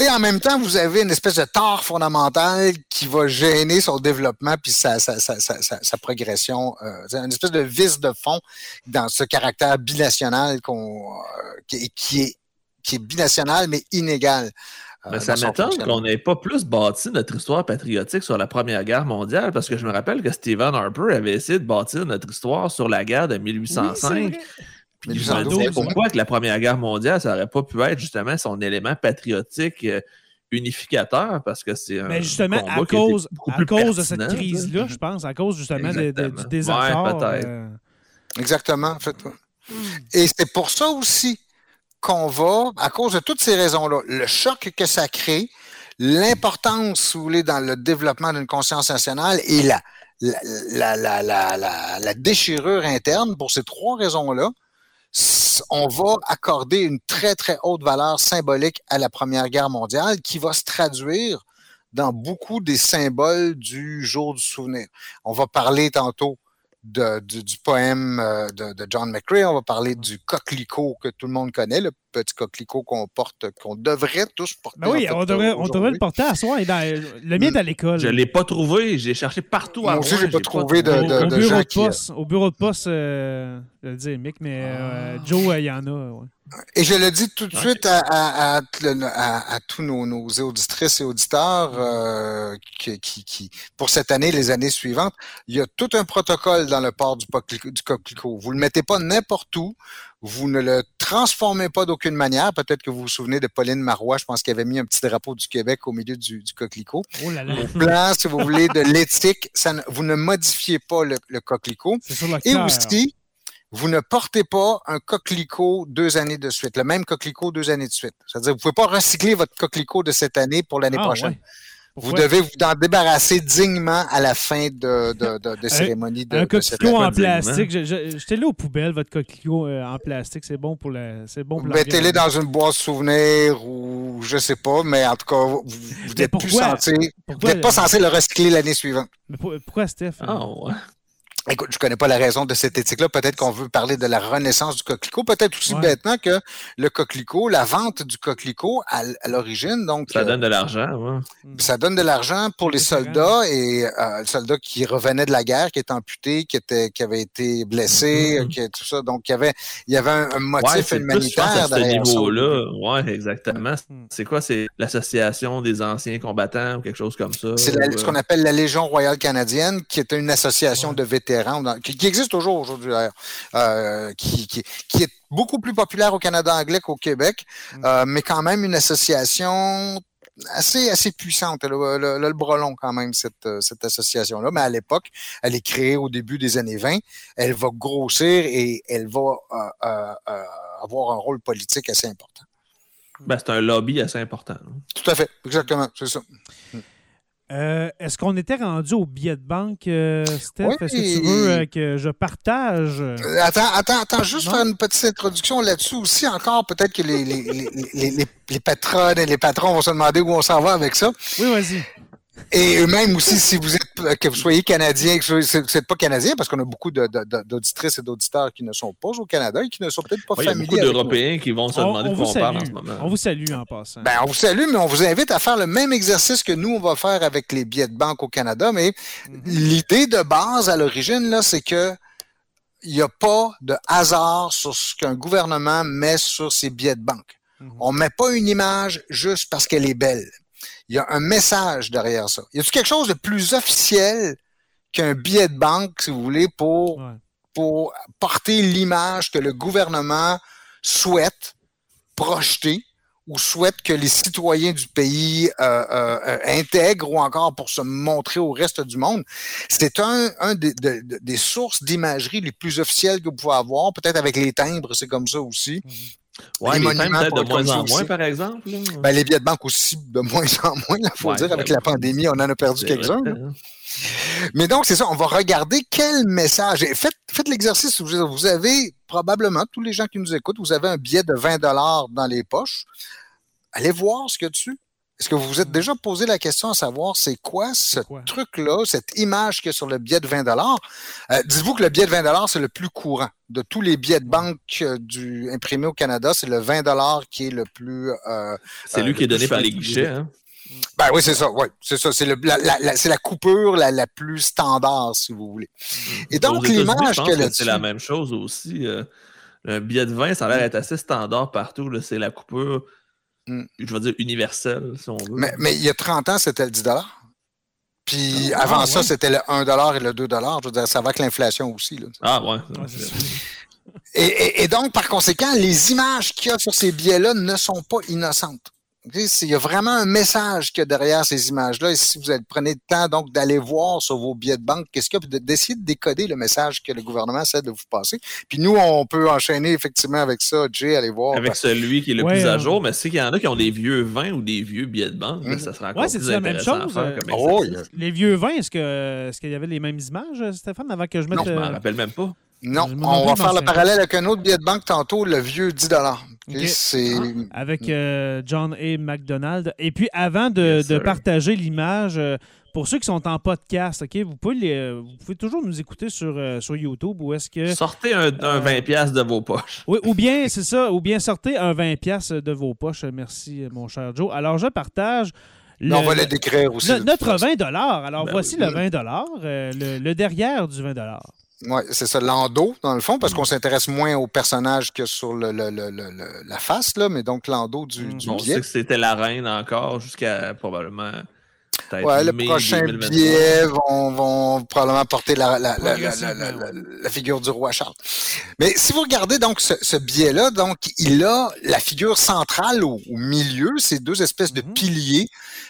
Et en même temps, vous avez une espèce de tort fondamental qui va gêner son développement puis sa, sa, sa, sa progression. Euh, une espèce de vice de fond dans ce caractère binational qu'on, euh, qui, qui, est, qui est binational mais inégal. Euh, Mais ça m'étonne qu'on n'ait pas plus bâti notre histoire patriotique sur la Première Guerre mondiale, parce que je me rappelle que Stephen Harper avait essayé de bâtir notre histoire sur la guerre de 1805. puis je me disais pourquoi que la Première Guerre mondiale, ça n'aurait pas pu être justement son élément patriotique euh, unificateur, parce que c'est un. Mais justement, à cause, à cause de cette crise-là, je pense, à cause justement du désaccord. Euh, Exactement, en fait. Et c'est pour ça aussi qu'on va, à cause de toutes ces raisons-là, le choc que ça crée, l'importance, si vous voulez, dans le développement d'une conscience nationale et la, déchirure interne, pour ces trois raisons-là, on va accorder une très, très haute valeur symbolique à la Première Guerre mondiale qui va se traduire dans beaucoup des symboles du jour du souvenir. On va parler tantôt du, poème euh, de, John McRae. On va parler du coquelicot que tout le monde connaît, le petit coquelicot qu'on porte, qu'on devrait tous porter. Ben oui, on, devrait, on devrait le porter à soi. le mien est à l'école. Je ne l'ai pas trouvé. J'ai cherché partout Moi aussi, je n'ai pas trouvé de, au, de, bureau de poste, Au bureau de poste, euh, je le dis, Mick, mais euh, ah. Joe, il y en a. Et je le dis tout de suite à, tous nos, auditrices et auditeurs qui, qui, pour cette année, les années suivantes, il y a tout un protocole dans le port du, du coquelicot. Vous le mettez pas n'importe où. Vous ne le transformez pas d'aucune manière. Peut-être que vous vous souvenez de Pauline Marois, je pense qu'elle avait mis un petit drapeau du Québec au milieu du, coquelicot. Oh là là. Au plan, si vous voulez, de l'éthique, vous ne modifiez pas le, coquelicot. Et aussi, vous ne portez pas un coquelicot deux années de suite, le même coquelicot deux années de suite. C'est-à-dire, vous ne pouvez pas recycler votre coquelicot de cette année pour l'année ah, prochaine. Vous devez vous en débarrasser dignement à la fin de, de, de, de cérémonie. De, un coquelicot en plastique. Jetez-le aux poubelles, votre coquelicot euh, en plastique. C'est bon pour la. C'est bon Mettez-le dans une boîte souvenir ou je sais pas, mais en tout cas, vous n'êtes plus censé. Vous n'êtes pas censé le recycler l'année suivante. Mais pourquoi, Steph? Ah, ouais. Écoute, je connais pas la raison de cette éthique-là. Peut-être qu'on veut parler de la renaissance du coquelicot. Peut-être aussi bêtement que le coquelicot, la vente du coquelicot à, l'origine, donc ça donne de l'argent. Ouais. Ça donne de l'argent pour les soldats et euh, les soldats qui revenaient de la guerre, qui étaient amputés, qui étaient, qui avaient été blessés, mm-hmm. qui, tout ça. Donc il y avait, il y avait un, motif humanitaire à ce niveau-là. Ouais, exactement. Mm. C'est quoi? C'est l'association des anciens combattants ou quelque chose comme ça C'est ce qu'on appelle la Légion royale canadienne, qui est une association de vétérans qui, existe toujours aujourd'hui euh, qui, est beaucoup plus populaire au Canada anglais qu'au Québec, mm. euh, mais quand même une association assez, assez puissante. Elle a le, brelon quand même, cette, cette association-là. Mais à l'époque, elle est créée au début des années 20. Elle va grossir et elle va euh, avoir un rôle politique assez important. Ben, c'est un lobby assez important. Tout à fait, exactement, c'est ça. Euh, est-ce qu'on était rendu au billet de banque, euh, Steph? Est-ce que tu veux euh, que je partage? attends, attends, attends, juste faire une petite introduction là-dessus aussi. Encore, peut-être que les, les, les, les, les patronnes et les patrons vont se demander où on s'en va avec ça. Oui, vas-y. Et même aussi, si vous êtes, que vous soyez canadien, que vous n'êtes pas canadien, parce qu'on a beaucoup d'auditrices et d'auditeurs qui ne sont pas au Canada et qui ne sont peut-être pas familiers. Il y a beaucoup d'Européens qui vont se demander de quoi on parle en ce moment. On vous salue en passant. Ben, on vous salue, mais on vous invite à faire le même exercice que nous, on va faire avec les billets de banque au Canada. Mais mhm. l'idée de base à l'origine, là, c'est que il n'y a pas de hasard sur ce qu'un gouvernement met sur ses billets de banque. Mhm. On ne met pas une image juste parce qu'elle est belle il y a un message derrière ça. Y a-t-il quelque chose de plus officiel qu'un billet de banque, si vous voulez, pour, pour porter l'image que le gouvernement souhaite projeter ou souhaite que les citoyens du pays euh, euh, intègrent ou encore pour se montrer au reste du monde? C'est un, un des, des sources d'imagerie les plus officielles que vous pouvez avoir, peut-être avec les timbres, c'est comme ça aussi. Mm-hmm. Ouais, les, monuments de moins en moins, par exemple. Ben, les billets de banque aussi, de moins en [laughs] moins, il faut dire. Avec la pandémie, on en a perdu quelques-uns. Mais donc, c'est ça, on va regarder quel message. faites, faites l'exercice. Vous avez probablement, tous les gens qui nous écoutent, vous avez un billet de 20 dans les poches. Allez voir ce qu'il y a dessus. Est-ce que vous vous êtes déjà posé la question à savoir c'est quoi ce truc-là, cette image qu'il y a sur le billet de 20 euh, Dites-vous que le billet de 20 c'est le plus courant. De tous les billets de banque euh, du, imprimés au Canada, c'est le 20 qui est le plus. Euh, c'est lui qui est donné par les guichets. Hein? Ben oui, c'est ça. Ouais, c'est ça. C'est la, la, la, coupure la, plus standard, si vous voulez. Mm. Et donc, l'image que, C'est la même chose aussi. un billet de 20, ça a l'air d'être assez standard partout. C'est la coupure Mm. je vais dire, universel, si on veut. Mais, il y a 30 ans, c'était le 10 Puis ah, avant ça, c'était le 1 et le 2 Je veux dire, ça va avec l'inflation aussi. Ah ouais. et, et, donc, par conséquent, les images qu'il y a sur ces billets-là ne sont pas innocentes. Il y a vraiment un message qu'il y a derrière ces images-là. Et si vous prenez le temps donc d'aller voir sur vos billets de banque, qu'est-ce qu'il y a, d'essayer de décoder le message que le gouvernement essaie de vous passer. Puis nous, on peut enchaîner effectivement avec ça, Jay, aller voir. Avec celui qui est le plus à jour, mais c'est qu'il y en a qui ont des vieux vins ou des vieux billets de banque. Hum. Ça sera encore ouais, c'est la même chose. Euh, oh, les vieux vins, est-ce qu'il y avait les mêmes images, Stéphane, avant que je mette. Non, je m'en rappelle même pas. Non, on va faire le parallèle avec un autre billet de banque tantôt, le vieux 10 c'est Avec euh, John A. McDonald. Et puis, avant de, partager l'image, euh, pour ceux qui sont en podcast, OK, vous pouvez, vous pouvez toujours nous écouter sur, sur YouTube ou est-ce que. Sortez un, 20$ de vos poches. Oui, ou bien, [laughs] c'est ça, ou bien sortez un 20$ de vos poches. Merci, mon cher Joe. Alors, je partage. on va le décrire aussi. notre 20 Alors, ben voici le 20 euh, le, le, derrière du 20 oui, c'est ça, l'endo, dans le fond, parce qu'on s'intéresse moins au personnage que sur le, la face, là, mais donc l'endo du, mm. du On sait que c'était la reine encore jusqu'à probablement Ouais, le prochain billet vont, vont, probablement porter la, la, la, la, figure du roi Charles. Mais si vous regardez donc ce, ce billet-là, donc il a la figure centrale au, milieu, ces deux espèces de mm-hmm. piliers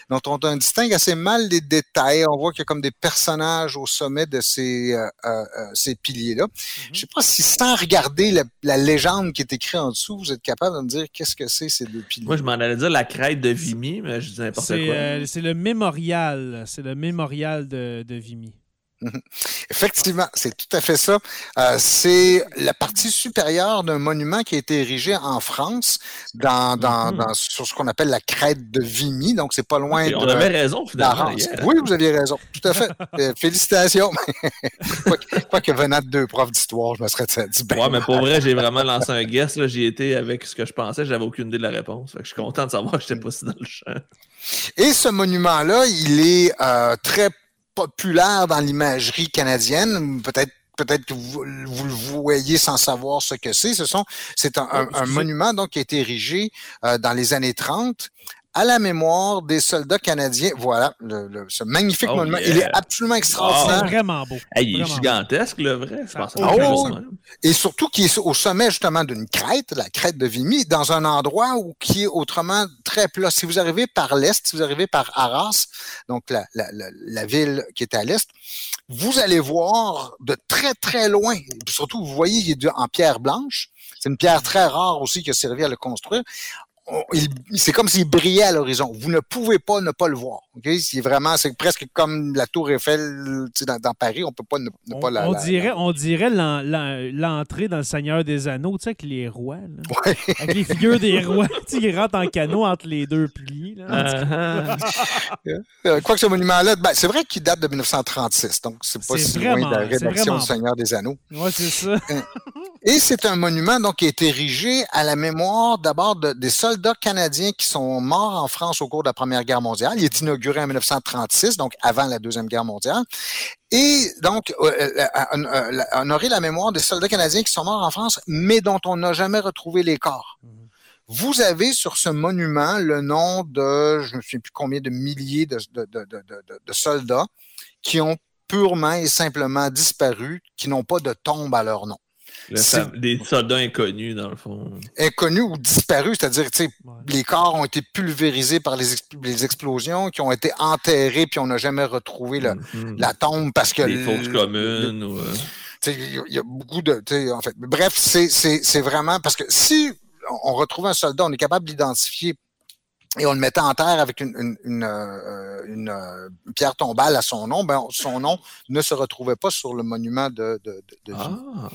dont on distingue assez mal les détails. On voit qu'il y a comme des personnages au sommet de ces, euh, euh, euh ces piliers-là. Mm-hmm. Je sais pas si sans regarder la, légende qui est écrite en dessous, vous êtes capable de me dire qu'est-ce que c'est ces deux piliers. Moi, je m'en allais dire la crête de Vimy, mais je dis n'importe quoi. Euh, c'est le mémorial. C'est le mémorial de, de Vimy. [laughs] Effectivement, c'est tout à fait ça. Euh, c'est la partie supérieure d'un monument qui a été érigé en France dans, dans, mhm. sur ce qu'on appelle la crête de Vimy. Donc, c'est pas loin de. On avait raison, finalement. Oui, vous aviez raison. Tout à fait. [laughs] Euh, félicitations. [laughs] Quoi que venant de deux profs d'histoire, je me serais dit. Ben, ouais, mais pour vrai, j'ai vraiment lancé un guess. J'y étais avec ce que je pensais. J'avais aucune idée de la réponse. je suis content de savoir que je n'étais pas si dans le champ. Et ce monument-là, il est euh, très populaire dans l'imagerie canadienne. Peut-être peut-être que vous, vous, le voyez sans savoir ce que c'est. Ce sont, c'est un, un, monument donc qui a été érigé euh, dans les années 30 à la mémoire des soldats canadiens. Voilà, le, ce magnifique oh, monument. Il est absolument extraordinaire. C'est vraiment beau. il est gigantesque, le vrai. Oh, et surtout qui est au sommet justement d'une crête, la crête de Vimy, dans un endroit où qui est autrement très plat. Si vous arrivez par l'est, si vous arrivez par Arras, donc la, la, la, ville qui est à l'est, vous allez voir de très très loin, surtout vous voyez, il est en pierre blanche. C'est une pierre très rare aussi qui a servi à le construire c'est comme s'il brillait à l'horizon. Vous ne pouvez pas ne pas le voir. C'est vraiment, c'est presque comme la Tour Eiffel dans, dans, Paris. On peut pas ne, pas la. On dirait, on dirait l'entrée dans le Seigneur des Anneaux, tu sais, avec les rois, avec les figures des rois, [laughs] sais, rentrent en canot entre les deux plis. Là, [laughs] euh, Quoi que ce monument-là, ben, c'est vrai qu'il date de 1936, donc c'est pas si loin de la rédaction du Seigneur des Anneaux. Oui, c'est ça. [laughs] Et c'est un monument donc qui est érigé à la mémoire d'abord des soldats canadiens qui sont morts en France au cours de la Première Guerre mondiale. Il est inauguré en 1936, donc avant la Deuxième Guerre mondiale. Et donc, euh, euh, euh, honorer la mémoire des soldats canadiens qui sont morts en France, mais dont on n'a jamais retrouvé les corps. Mm-hmm. Vous avez sur ce monument le nom de, je ne sais plus combien de milliers de, de, de, de soldats qui ont purement et simplement disparu, qui n'ont pas de tombe à leur nom des soldats inconnus, dans le fond. Inconnus ou disparus, c'est-à-dire, tu sais, les corps ont été pulvérisés par les, les, explosions, qui ont été enterrés, puis on n'a jamais retrouvé mm-hmm. la tombe parce que. Les fausses communes. Ou... Il y, a beaucoup de. En fait, bref, c'est vraiment parce que si on retrouve un soldat, on est capable d'identifier et on le mettait en terre avec une, une, une, euh, une, euh, pierre tombale à son nom, ben, son nom ne se retrouvait pas sur le monument de, de, de, ah,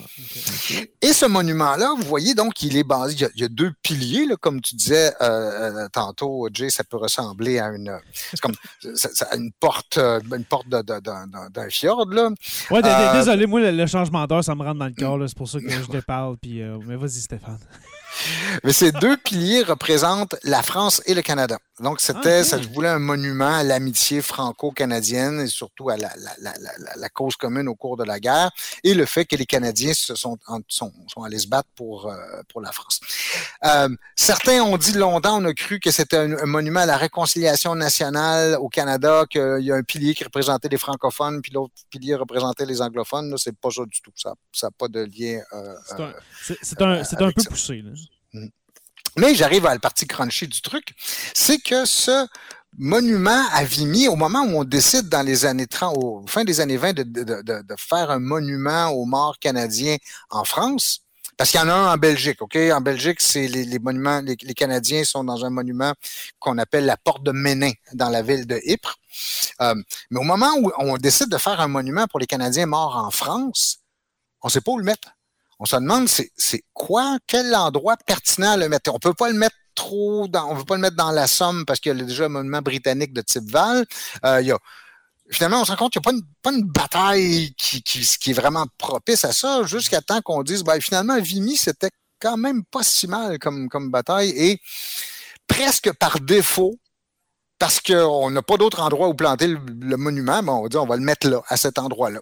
Et ce monument-là, vous voyez, donc, il est basé, il y a, deux piliers, là, comme tu disais euh, tantôt, Jay, ça peut ressembler à une, comme, [laughs] une porte, une porte d'un fjord, là. Ouais, désolé, moi, le, changement d'heure, ça me rentre dans le cœur, c'est pour ça que [laughs] je te parle, puis, mais vas-y, Stéphane. Mais ces deux piliers représentent la France et le Canada. Donc, c'était, ça voulait un monument à l'amitié franco-canadienne et surtout à la, la, la, la, cause commune au cours de la guerre et le fait que les Canadiens se sont, sont, sont allés se battre pour, euh, pour la France. Euh, certains ont dit longtemps, on a cru que c'était un, monument à la réconciliation nationale au Canada, qu'il y a un pilier qui représentait les francophones, puis l'autre pilier représentait les anglophones. C'est pas ça du tout. Ça n'a pas de lien. Euh, c'est un, un, un peu poussé. Là. Mm. Mais j'arrive à la partie crunchy du truc, c'est que ce monument à Vimy, au moment où on décide dans les années 30, au fin des années 20, de, de, de, de faire un monument aux morts canadiens en France, parce qu'il y en a un en Belgique, OK? En Belgique, c'est les, les, monuments, les, les, Canadiens sont dans un monument qu'on appelle la porte de Ménin, dans la ville de Ypres. Euh, mais au moment où on décide de faire un monument pour les Canadiens morts en France, on ne sait pas où le mettre on se demande c'est quoi, quel endroit pertinent à le mettre? On peut pas le mettre trop dans, on veut pas le mettre dans la Somme parce qu'il y a déjà un monument britannique de type Val. Euh, y finalement, on se rend compte qu'il n'y a pas une, pas une bataille qui, qui, qui, est vraiment propice à ça, jusqu'à temps qu'on dise, ben, finalement, Vimy, c'était quand même pas si mal comme, comme bataille. Et presque par défaut, parce qu'on n'a pas d'autre endroit où planter le, monument, ben on va dire on va le mettre là, à cet endroit-là.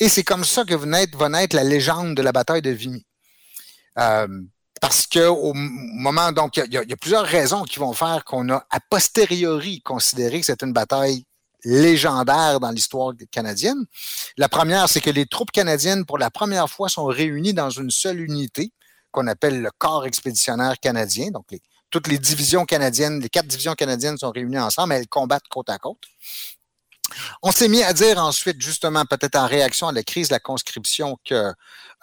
Et c'est comme ça que va naître, la légende de la bataille de Vimy. Euh, parce que au moment, donc, il y, y, a plusieurs raisons qui vont faire qu'on a a posteriori considéré que c'était une bataille légendaire dans l'histoire canadienne. La première, c'est que les troupes canadiennes, pour la première fois, sont réunies dans une seule unité qu'on appelle le corps expéditionnaire canadien. Donc, les, toutes les divisions canadiennes, les quatre divisions canadiennes sont réunies ensemble, elles combattent côte à côte. On s'est mis à dire ensuite, justement, peut-être en réaction à la crise de la conscription, que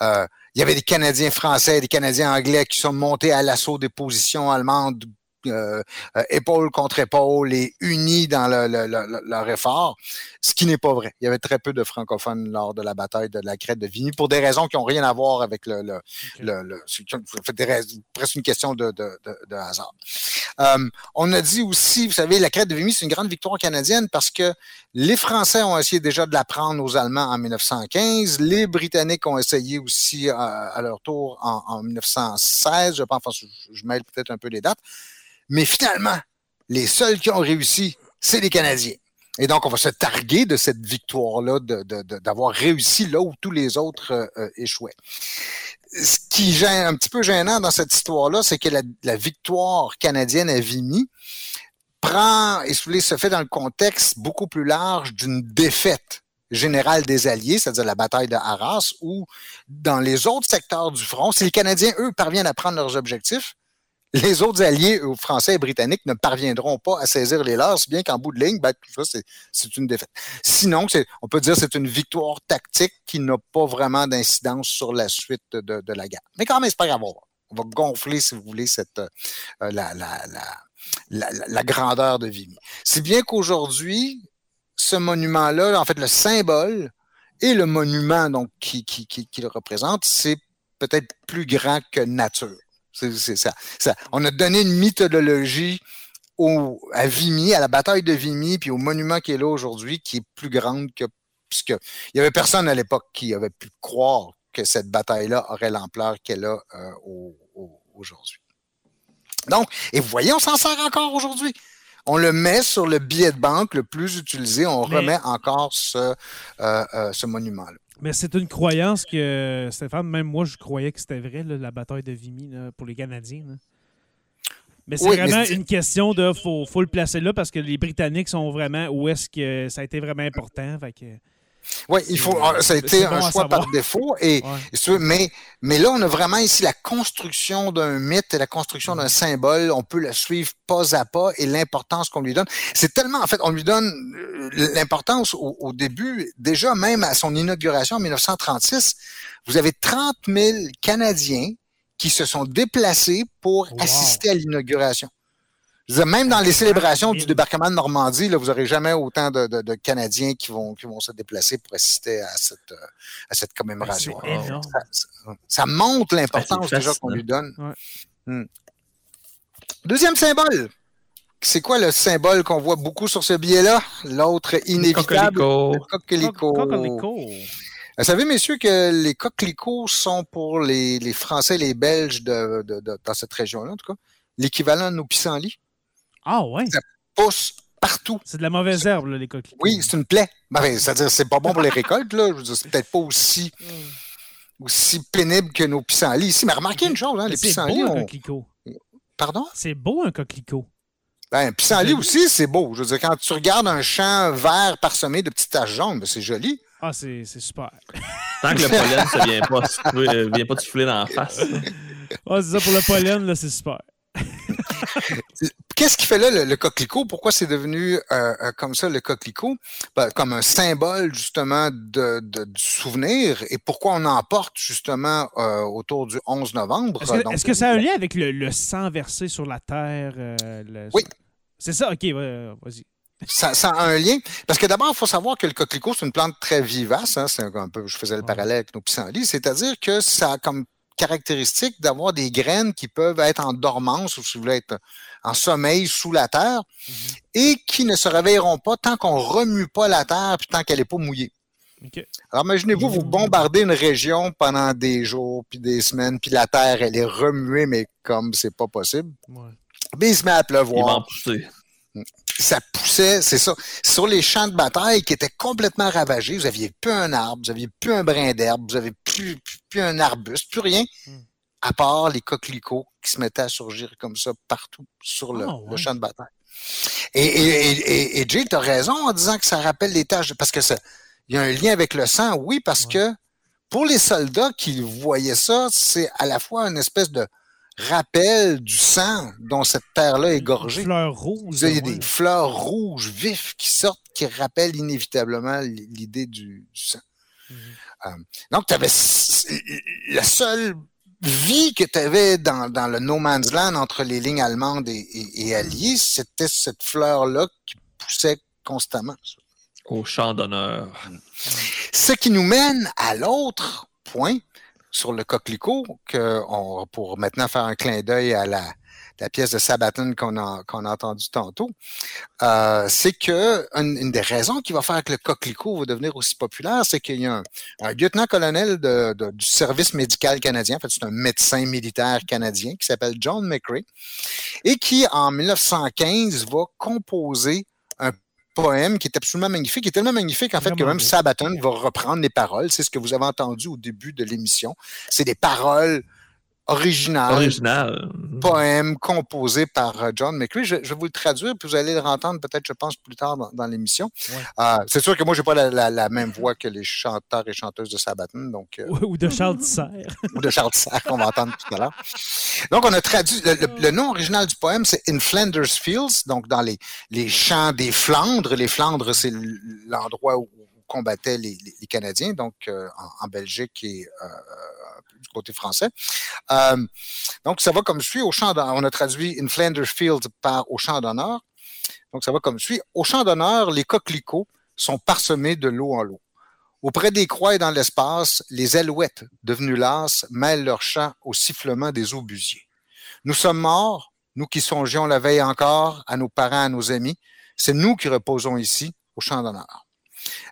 euh, y avait des Canadiens français, des Canadiens anglais qui sont montés à l'assaut des positions allemandes euh, euh, épaule contre épaule et unis dans le, le, leur effort, ce qui n'est pas vrai. Il y avait très peu de francophones lors de la bataille de la crête de Vigny pour des raisons qui n'ont rien à voir avec le, le, okay. le presque une question de, de, de, de hasard. Euh, on a dit aussi, vous savez, la crête de Vigny, c'est une grande victoire canadienne parce que les Français ont essayé déjà de la prendre aux Allemands en 1915, les Britanniques ont essayé aussi à, à leur tour en, en 1916, je pense, je, je mêle peut-être un peu les dates. Mais finalement, les seuls qui ont réussi, c'est les Canadiens. Et donc, on va se targuer de cette victoire-là, d'avoir réussi là où tous les autres euh, échouaient. Ce qui gêne un petit peu gênant dans cette histoire-là, c'est que la, la, victoire canadienne à Vimy prend et se fait dans le contexte beaucoup plus large d'une défaite générale des Alliés, c'est-à-dire la bataille de Arras, où dans les autres secteurs du front, si les Canadiens, eux, parviennent à prendre leurs objectifs, les autres alliés français et britanniques ne parviendront pas à saisir les leurs, bien qu'en bout de ligne, ben, tout ça, c'est une défaite. Sinon, on peut dire que c'est une victoire tactique qui n'a pas vraiment d'incidence sur la suite de, la guerre. Mais quand même, c'est pas grave. On va gonfler, si vous voulez, cette, euh, la, la, la, grandeur de Vimy. C'est bien qu'aujourd'hui, ce monument-là, en fait, le symbole et le monument donc, qui, qui, qui le représente, c'est peut-être plus grand que nature. C'est ça, ça. On a donné une méthodologie au, à Vimy, à la bataille de Vimy, puis au monument qui est là aujourd'hui, qui est plus grande que. Puisque il y avait personne à l'époque qui avait pu croire que cette bataille-là aurait l'ampleur qu'elle a euh, au, au, aujourd'hui. Donc, et vous voyez, on s'en sert encore aujourd'hui. On le met sur le billet de banque le plus utilisé, on Mais... remet encore ce, euh, euh, ce monument-là. Mais c'est une croyance que, Stéphane, même moi, je croyais que c'était vrai, là, la bataille de Vimy là, pour les Canadiens. Là. Mais c'est oui, vraiment mais une question de faut, faut le placer là parce que les Britanniques sont vraiment où est-ce que ça a été vraiment important. Fait que... Oui, il faut. Ça a été un choix par défaut. Et, ouais. mais, mais là, on a vraiment ici la construction d'un mythe et la construction d'un symbole. On peut le suivre pas à pas et l'importance qu'on lui donne. C'est tellement, en fait, on lui donne l'importance au, au, début, déjà même à son inauguration en 1936. Vous avez 30 000 Canadiens qui se sont déplacés pour wow. assister à l'inauguration même dans les célébrations du débarquement de Normandie, là, vous n'aurez jamais autant de, de, de, Canadiens qui vont, qui vont se déplacer pour assister à cette, à cette commémoration. Ça, ça, montre l'importance déjà qu'on lui donne. Ouais. Hmm. Deuxième symbole. C'est quoi le symbole qu'on voit beaucoup sur ce billet-là? L'autre inévitable. Le coquelicot. coquelicot. Vous savez, messieurs, que les coquelicots sont pour les, les Français et les Belges de, de, de, dans cette région-là, en tout cas, l'équivalent de nos pissenlits. Ah ouais? Ça pousse partout. C'est de la mauvaise herbe, là, les coquelicots. Oui, c'est une plaie. Ben, C'est-à-dire c'est pas bon pour les récoltes. Là. C'est peut-être pas aussi, aussi pénible que nos pissenlits ici. Mais remarquez une chose, hein, les pissenlits. C'est beau, un coquelicot. Pardon? C'est beau, un coquelicot. Ben, un pissenlit aussi, c'est beau. Je veux dire, quand tu regardes un champ vert parsemé de petites taches jaunes, ben, c'est joli. Ah, c'est super. Tant que le [laughs] pollen ne vient pas, vient pas te souffler dans la face. Ah, c'est ça, pour le pollen, là, c'est super. Qu'est-ce qui fait là le, le coquelicot? Pourquoi c'est devenu euh, comme ça le coquelicot? Ben, comme un symbole justement de, de, du souvenir et pourquoi on en porte justement euh, autour du 11 novembre? Est-ce que, est que, ça a un lien avec le, le sang versé sur la terre? Euh, le... Oui. C'est ça? OK, vas-y. Ça, ça, a un lien. Parce que d'abord, il faut savoir que le coquelicot, c'est une plante très vivace. Hein, c'est un, un, peu, je faisais le parallèle avec nos pissenlits. C'est-à-dire que ça a comme caractéristique d'avoir des graines qui peuvent être en dormance ou si vous voulez être en sommeil sous la terre. Mm -hmm. et qui ne se réveilleront pas tant qu'on remue pas la terre puis tant qu'elle n'est pas mouillée. Alors, imaginez-vous, vous bombardez une région pendant des jours, puis des semaines, puis la terre, elle est remuée, mais comme c'est pas possible. Ouais. il se met à pleuvoir. Ça poussait, c'est ça. Sur les champs de bataille qui étaient complètement ravagés, vous aviez plus un arbre, vous aviez plus un brin d'herbe, vous avez plus, plus, un arbuste, plus rien, hmm. à part les coquelicots qui se mettaient à surgir comme ça partout sur le, ah, champ de bataille. Et, et, et, Jay, tu as raison en disant que ça rappelle les tâches, parce que ça, il y a un lien avec le sang, oui, parce que pour les soldats qui voyaient ça, c'est à la fois une espèce de rappel du sang dont cette terre-là est gorgée. Des fleurs rouges. Vous avez des fleurs rouges vives qui sortent, qui rappellent inévitablement l'idée du, sang. Mhm. Donc, tu avais la seule vie que tu avais dans, le no man's land entre les lignes allemandes et alliées, c'était cette fleur-là qui poussait constamment. Au champ d'honneur. Ce qui nous mène à l'autre point sur le coquelicot, que on, pour maintenant faire un clin d'œil à la, pièce de Sabaton qu'on a, qu'on a entendu tantôt, euh, c'est que une, des raisons qui va faire que le coquelicot va devenir aussi populaire, c'est qu'il y a un, lieutenant-colonel du service médical canadien, en fait c'est un médecin militaire canadien qui s'appelle John McCrae, et qui en 1915 va composer poème qui est absolument magnifique, qui est tellement magnifique en fait que même Sabaton va reprendre les paroles. C'est ce que vous avez entendu au début de l'émission. C'est des paroles original, original. poème composé par euh, John McCree. Je, vais vous le traduire, puis vous allez le entendre peut-être, je pense, plus tard dans, l'émission. Euh, c'est sûr que moi, je n'ai pas la, même voix que les chanteurs et chanteuses de Sabaton. Donc, euh, ou de Charles Tisser. ou de Charles Tisser, [laughs] qu'on va entendre tout à l'heure. Donc, on a traduit, le, nom original du poème, c'est In Flanders Fields, donc dans les, les champs des Flandres. Les Flandres, c'est l'endroit où combattaient les, Canadiens, donc en, Belgique et côté français. Euh, donc, ça va comme suit au champ d'honneur. On a traduit In Flanders Field par au champ d'honneur. Donc, ça va comme suit. Au champ d'honneur, les coquelicots sont parsemés de l'eau en l'eau. Auprès des croix et dans l'espace, les alouettes, devenues lasses, mêlent leur chant au sifflement des obusiers. Nous sommes morts, nous qui songions la veille encore à nos parents, à nos amis. C'est nous qui reposons ici, au champ d'honneur.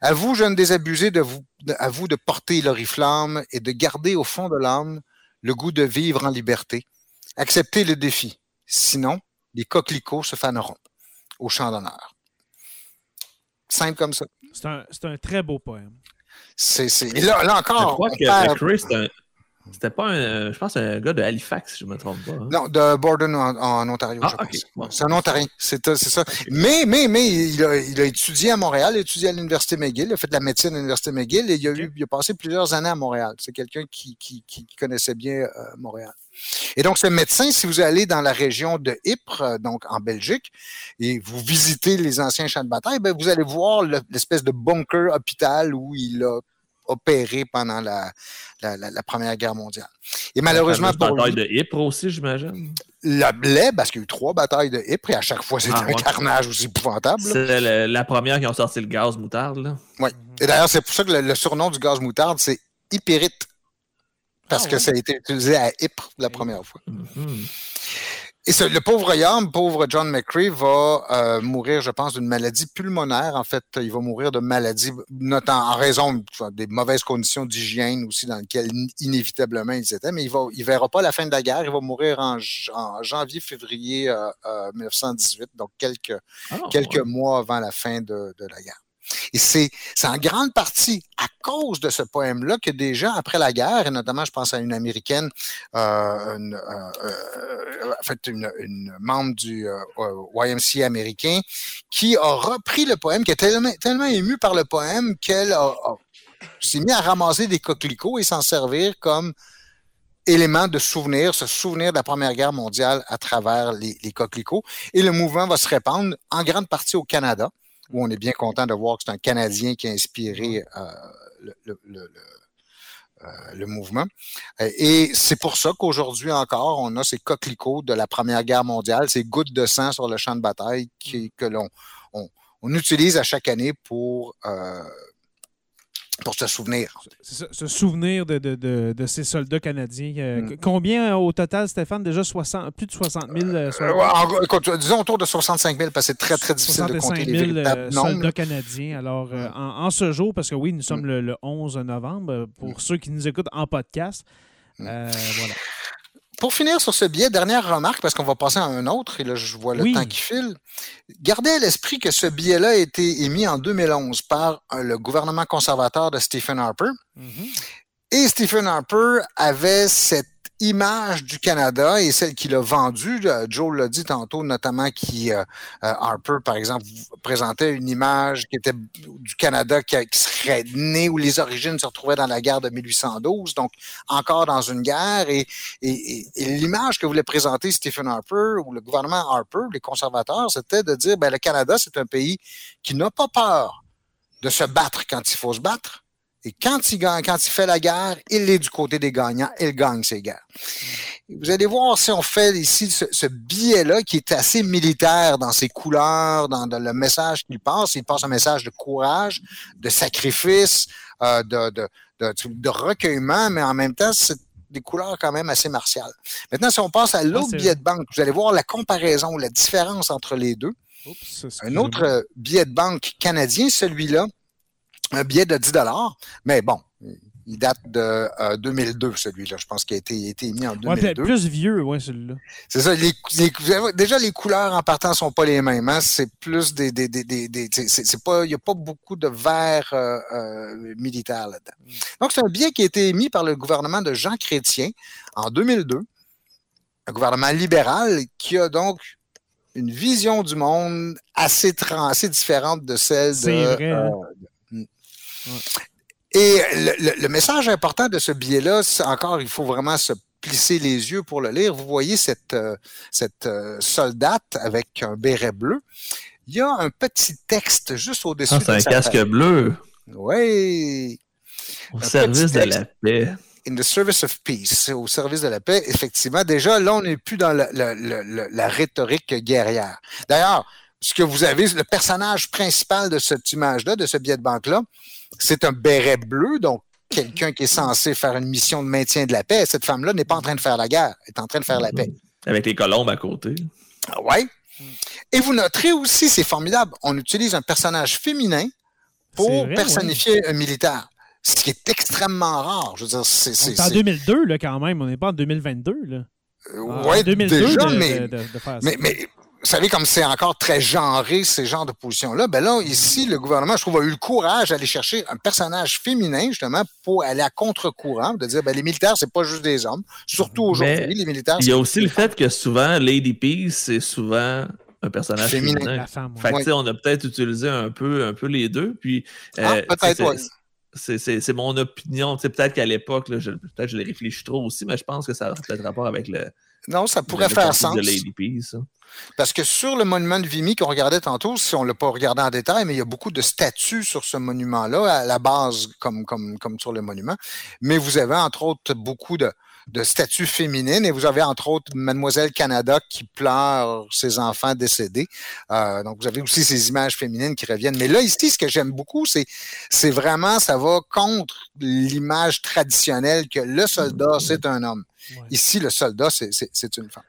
À vous, jeunes désabusés, de vous, à vous de porter l'oriflamme et de garder au fond de l'âme le goût de vivre en liberté. Acceptez le défi. Sinon, les coquelicots se faneront au champ d'honneur. Simple comme ça. C'est un, un, très beau poème. C'est, là, là, encore. Je crois que Chris, c'était pas un. Je pense un gars de Halifax, si je ne me trompe pas. Hein. Non, de Borden en, Ontario, ah, je pense. C'est un Ontarien. C'est ça. Mais, mais, mais il a, il a, étudié à Montréal, il a étudié à l'Université McGill, il a fait de la médecine à l'Université McGill et il a, eu, il a passé plusieurs années à Montréal. C'est quelqu'un qui, qui, qui, connaissait bien euh, Montréal. Et donc, ce médecin, si vous allez dans la région de Ypres, euh, donc en Belgique, et vous visitez les anciens champs de bataille, ben, vous allez voir l'espèce de bunker hôpital où il a opéré pendant la, la, Première Guerre mondiale. Et malheureusement la bataille de Ypres aussi, j'imagine. La blé, parce qu'il y a eu trois batailles de Ypres et à chaque fois, c'était ah, un carnage aussi épouvantable. C'est la première qui ont sorti le gaz moutarde. Oui. Et d'ailleurs, c'est pour ça que le, surnom du gaz moutarde, c'est hypérite. Parce ah, que ça a été utilisé à Ypres la première fois. Mm-hmm. Et le pauvre homme, pauvre John McCree, va euh, mourir, je pense, d'une maladie pulmonaire. En fait, il va mourir de maladie, notamment en raison des mauvaises conditions d'hygiène aussi dans lesquelles inévitablement ils étaient. Mais il va, il verra pas la fin de la guerre. Il va mourir en, janvier-février 1918, euh, euh, donc quelques, ah, quelques mois avant la fin de la guerre. Et c'est en grande partie à cause de ce poème-là que déjà après la guerre, et notamment je pense à une américaine, euh, une, euh, euh, en fait une, une membre du YMCA américain, qui a repris le poème, qui est tellement, tellement émue par le poème qu'elle s'est mise à ramasser des coquelicots et s'en servir comme élément de souvenir, se souvenir de la Première Guerre mondiale à travers les, les coquelicots. Et le mouvement va se répandre en grande partie au Canada où on est bien content de voir que c'est un Canadien qui a inspiré euh, euh, le, mouvement. Et c'est pour ça qu'aujourd'hui encore, on a ces coquelicots de la Première Guerre mondiale, ces gouttes de sang sur le champ de bataille qui, que l'on on, utilise à chaque année pour euh, pour se souvenir. Se, souvenir de, de, de, de, ces soldats canadiens. Euh, mm. Combien au total, Stéphane? Déjà 60, plus de 60 000 euh, soldats? disons autour de 65 000, parce que c'est très, très difficile de compter 000 les euh, soldats canadiens. Alors, en, ce jour, parce que oui, nous sommes mm. le, 11 novembre, pour mm. ceux qui nous écoutent en podcast, voilà. Pour finir sur ce billet, dernière remarque, parce qu'on va passer à un autre, et là, je vois le temps qui file. Gardez à l'esprit que ce billet-là a été émis en 2011 par euh, le gouvernement conservateur de Stephen Harper. Mm-hmm. Et Stephen Harper avait cette image du Canada et celle qu'il a vendue. Joe l'a dit tantôt, notamment qui euh, euh, Harper, par exemple, présentait une image qui était du Canada qui, serait né où les origines se retrouvaient dans la guerre de 1812, donc encore dans une guerre. Et, et, et l'image que voulait présenter Stephen Harper ou le gouvernement Harper, les conservateurs, c'était de dire ben, le Canada, c'est un pays qui n'a pas peur de se battre quand il faut se battre et quand il gagne, quand il fait la guerre, il est du côté des gagnants, il gagne ses guerres. vous allez voir si on fait ici ce, ce billet-là qui est assez militaire dans ses couleurs, dans, le message qu'il passe. Il passe un message de courage, de sacrifice, euh, de, de, de, de, recueillement, mais en même temps, c'est des couleurs quand même assez martiales. Maintenant, si on passe à l'autre billet de banque, vous allez voir la comparaison, la différence entre les deux. un autre billet de banque canadien, celui-là, un billet de 10 mais bon, il date de 2002, euh, celui-là. Je pense qu'il a été, été émis en 2002. Ouais, plus vieux, oui, celui-là. C'est ça. déjà, les couleurs en partant sont pas les mêmes. Hein? C'est plus des... des, des, des c'est pas, il n'y a pas beaucoup de vert euh, euh, militaire là-dedans. Mm. Donc, c'est un billet qui a été émis par le gouvernement de Jean Chrétien en 2002. Un gouvernement libéral qui a donc une vision du monde assez, assez différente de celle de... Vrai, hein? Et le, message important de ce billet-là, encore, il faut vraiment se plisser les yeux pour le lire. Vous voyez cette, euh, cette euh, soldate avec un béret bleu. Il y a un petit texte juste au-dessus ah, C'est un casque bleu. Oui. Au service de la paix. In the service of peace, au service de la paix, effectivement. Déjà, là, on n'est plus dans la, la rhétorique guerrière. D'ailleurs, ce que vous avez, le personnage principal de cette image-là, de ce billet de banque-là, c'est un béret bleu, donc quelqu'un qui est censé faire une mission de maintien de la paix. Cette femme-là n'est pas en train de faire la guerre, elle est en train de faire la paix. Avec les colombes à côté. Ah oui. Et vous noterez aussi, c'est formidable, on utilise un personnage féminin pour personnifier un militaire. Ce qui est extrêmement rare. Je veux dire, c'est. C'est en 2002, là, quand même. On n'est pas en 2022, là. Euh, oui, déjà, mais, mais, vous savez, comme c'est encore très genré, ces genres de positions-là, ben là, ici, le gouvernement, je trouve, a eu le courage d'aller chercher un personnage féminin, justement, pour aller à contre-courant, de dire, ben, les militaires, c'est pas juste des hommes. Surtout aujourd'hui, les militaires. Il y a aussi le fait que souvent, Lady Peace, c'est souvent un personnage féminin. Fait on a peut-être utilisé un peu, un peu les deux. Puis, ah, euh, peut-être, C'est mon opinion. Peut-être qu'à l'époque, peut-être je l'ai réfléchi trop aussi, mais je pense que ça a peut-être rapport avec le. Non, ça pourrait faire sens. De Lady Peace, parce que sur le monument de Vimy qu'on regardait tantôt, si on ne l'a pas regardé en détail, mais il y a beaucoup de statues sur ce monument-là, à la base, comme, comme, comme sur le monument. Mais vous avez, entre autres, beaucoup de, de statues féminines et vous avez, entre autres, Mademoiselle Canada qui pleure ses enfants décédés. Euh, donc, vous avez aussi ces images féminines qui reviennent. Mais là, ici, ce que j'aime beaucoup, c'est, c'est vraiment, ça va contre l'image traditionnelle que le soldat, c'est un homme. Ici, le soldat, c'est, c'est une femme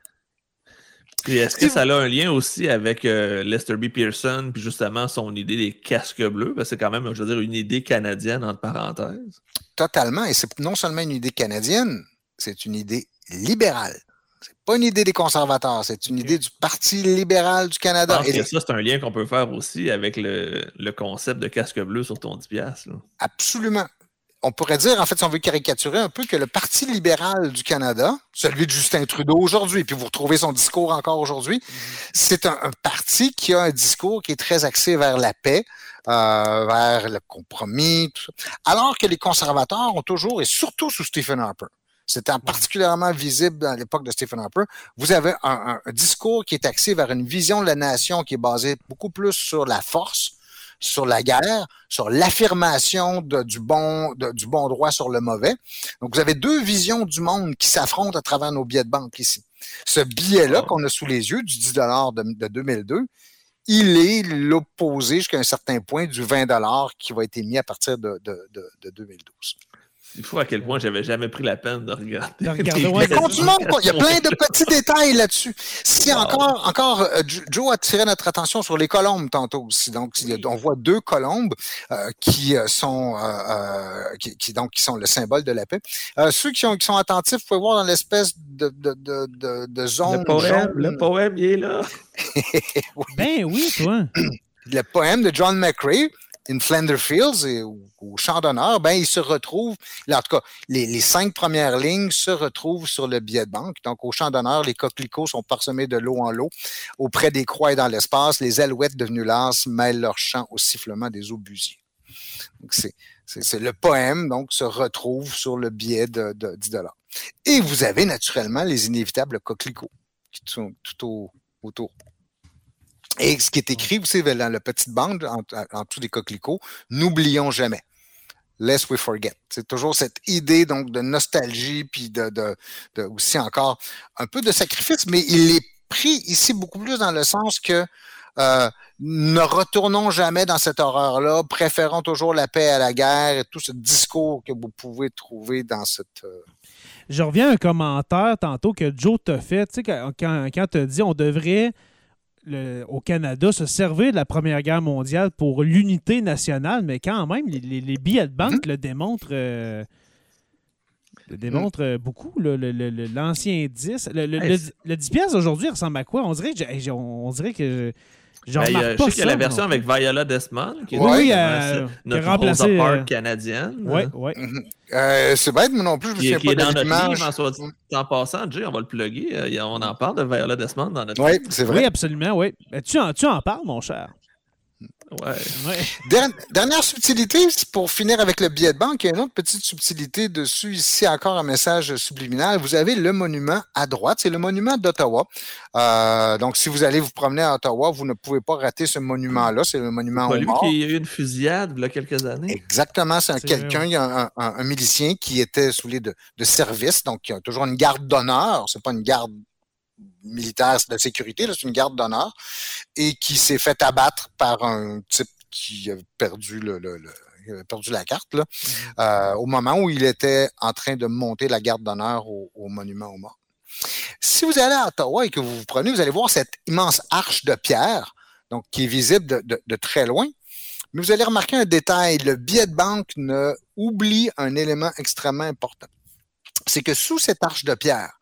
est-ce que ça a un lien aussi avec euh, Lester B. Pearson, puis justement son idée des casques bleus? Parce que c'est quand même, je veux dire, une idée canadienne, entre parenthèses. Totalement. Et c'est non seulement une idée canadienne, c'est une idée libérale. C'est pas une idée des conservateurs, c'est une idée du Parti libéral du Canada. Et ça, c'est un lien qu'on peut faire aussi avec le, concept de casque bleu sur ton 10$. Absolument on pourrait dire, en fait, si on veut caricaturer un peu, que le Parti libéral du Canada, celui de Justin Trudeau aujourd'hui, puis vous retrouvez son discours encore aujourd'hui, mm-hmm. c'est un, parti qui a un discours qui est très axé vers la paix, euh, vers le compromis, tout ça. alors que les conservateurs ont toujours, et surtout sous Stephen Harper, c'était particulièrement visible à l'époque de Stephen Harper. Vous avez un, un, discours qui est axé vers une vision de la nation qui est basée beaucoup plus sur la force, sur la guerre, sur l'affirmation du bon du bon droit sur le mauvais. Donc, vous avez deux visions du monde qui s'affrontent à travers nos billets de banque ici. Ce billet-là qu'on a sous les yeux, du 10 de, de 2002, il est l'opposé jusqu'à un certain point du 20 qui va être émis à partir de, de, de 2012. Il faut à quel point j'avais jamais pris la peine de regarder. [laughs] il y a plein de petits détails là-dessus. Si encore, encore, euh, Joe a tiré notre attention sur les colombes tantôt aussi. Donc, on voit deux colombes euh, qui euh, sont, qui, donc qui sont le symbole de la paix. ceux qui, qui, sont attentifs, vous pouvez voir dans l'espèce de, de, de, de, zone. Le poème, le poème, il est là. [laughs] Ben oui, toi. Le poème de John McRae in Flander Fields et au, champ d'honneur, ben, il se retrouve, en tout cas, les, cinq premières lignes se retrouvent sur le billet de banque. Donc, au champ d'honneur, les coquelicots sont parsemés de l'eau en l'eau. Auprès des croix et dans l'espace, les alouettes devenues lasses mêlent leur chant au sifflement des busiers. Donc, c'est, le poème, donc, se retrouve sur le billet de, de 10 Et vous avez naturellement les inévitables coquelicots qui sont tout autour. Et ce qui est écrit, savez, dans la petite bande, en, en dessous des coquelicots, n'oublions jamais. Lest we forget. C'est toujours cette idée donc de nostalgie, puis de, aussi encore un peu de sacrifice, mais il est pris ici beaucoup plus dans le sens que euh, ne retournons jamais dans cette horreur-là, préférons toujours la paix à la guerre et tout ce discours que vous pouvez trouver dans cette. Euh, Je reviens à un commentaire tantôt que Joe t'a fait, tu sais, quand, quand dit on devrait au Canada se servir de la Première Guerre mondiale pour l'unité nationale, mais quand même, les, billets de banque mhm. le démontrent. Euh, le démontre mhm. beaucoup, l'ancien 10. Le, 10 pièces aujourd'hui ressemble à quoi? On dirait que, on dirait que ben, je sais qu'il y a la version avec Viola Desmond, qui est oui, euh, notre Rosa Parks euh, canadienne. Oui, oui. Mhm. Euh, c'est bête, mais non plus, je me souviens pas est dans notre livre, soit en passant, Jay, on va le plugger. on en parle de Viola Desmond dans notre Oui, c'est vrai. Oui, absolument, oui. Tu en, tu en parles, mon cher. Ouais. Dernière subtilité, pour finir avec le billet de banque, il y a une autre petite subtilité dessus. Ici, encore un message subliminal. Vous avez le monument à droite, c'est le monument d'Ottawa. Euh, donc, si vous allez vous promener à Ottawa, vous ne pouvez pas rater ce monument-là. C'est le monument au mort. Il y a eu une fusillade il y a quelques années. Exactement, c'est quelqu'un, il y a un, milicien qui était sous les de, de service, donc il y a toujours une garde d'honneur. C'est pas une garde militaire de sécurité, c'est une garde d'honneur, et qui s'est fait abattre par un type qui a perdu le, perdu la carte là, mm-hmm. euh, au moment où il était en train de monter la garde d'honneur au, monument aux morts. Si vous allez à Ottawa et que vous vous prenez, vous allez voir cette immense arche de pierre, donc qui est visible de, de très loin. Mais vous allez remarquer un détail, le billet de banque ne oublie un élément extrêmement important. C'est que sous cette arche de pierre,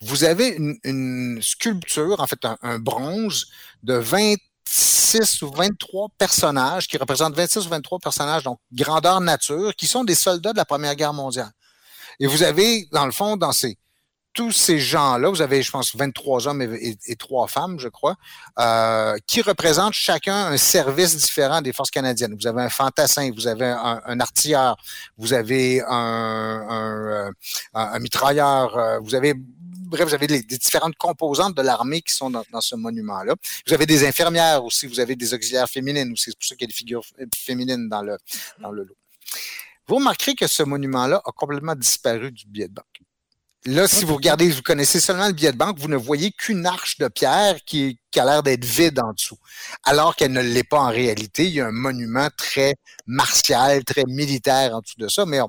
vous avez une, sculpture, en fait un, bronze de 26 ou 23 personnages qui représentent 26 ou 23 personnages, donc grandeur nature, qui sont des soldats de la Première Guerre mondiale. Et vous avez, dans le fond, dans ces, tous ces gens-là, vous avez, je pense, 23 hommes et, 3 femmes, je crois, euh, qui représentent chacun un service différent des forces canadiennes. Vous avez un fantassin, vous avez un, artilleur, vous avez un, un, mitrailleur, euh, vous avez bref, vous avez les, différentes composantes de l'armée qui sont dans, ce monument-là. Vous avez des infirmières aussi, vous avez des auxiliaires féminines. C'est pour ça qu'il y a des figures féminines dans le, dans le lot. Vous remarquerez que ce monument-là a complètement disparu du billet de banque. Là, si vous regardez, vous connaissez seulement le billet de banque, vous ne voyez qu'une arche de pierre qui, a l'air d'être vide en dessous. Alors qu'elle ne l'est pas en réalité. Il y a un monument très martial, très militaire en dessous de ça, mais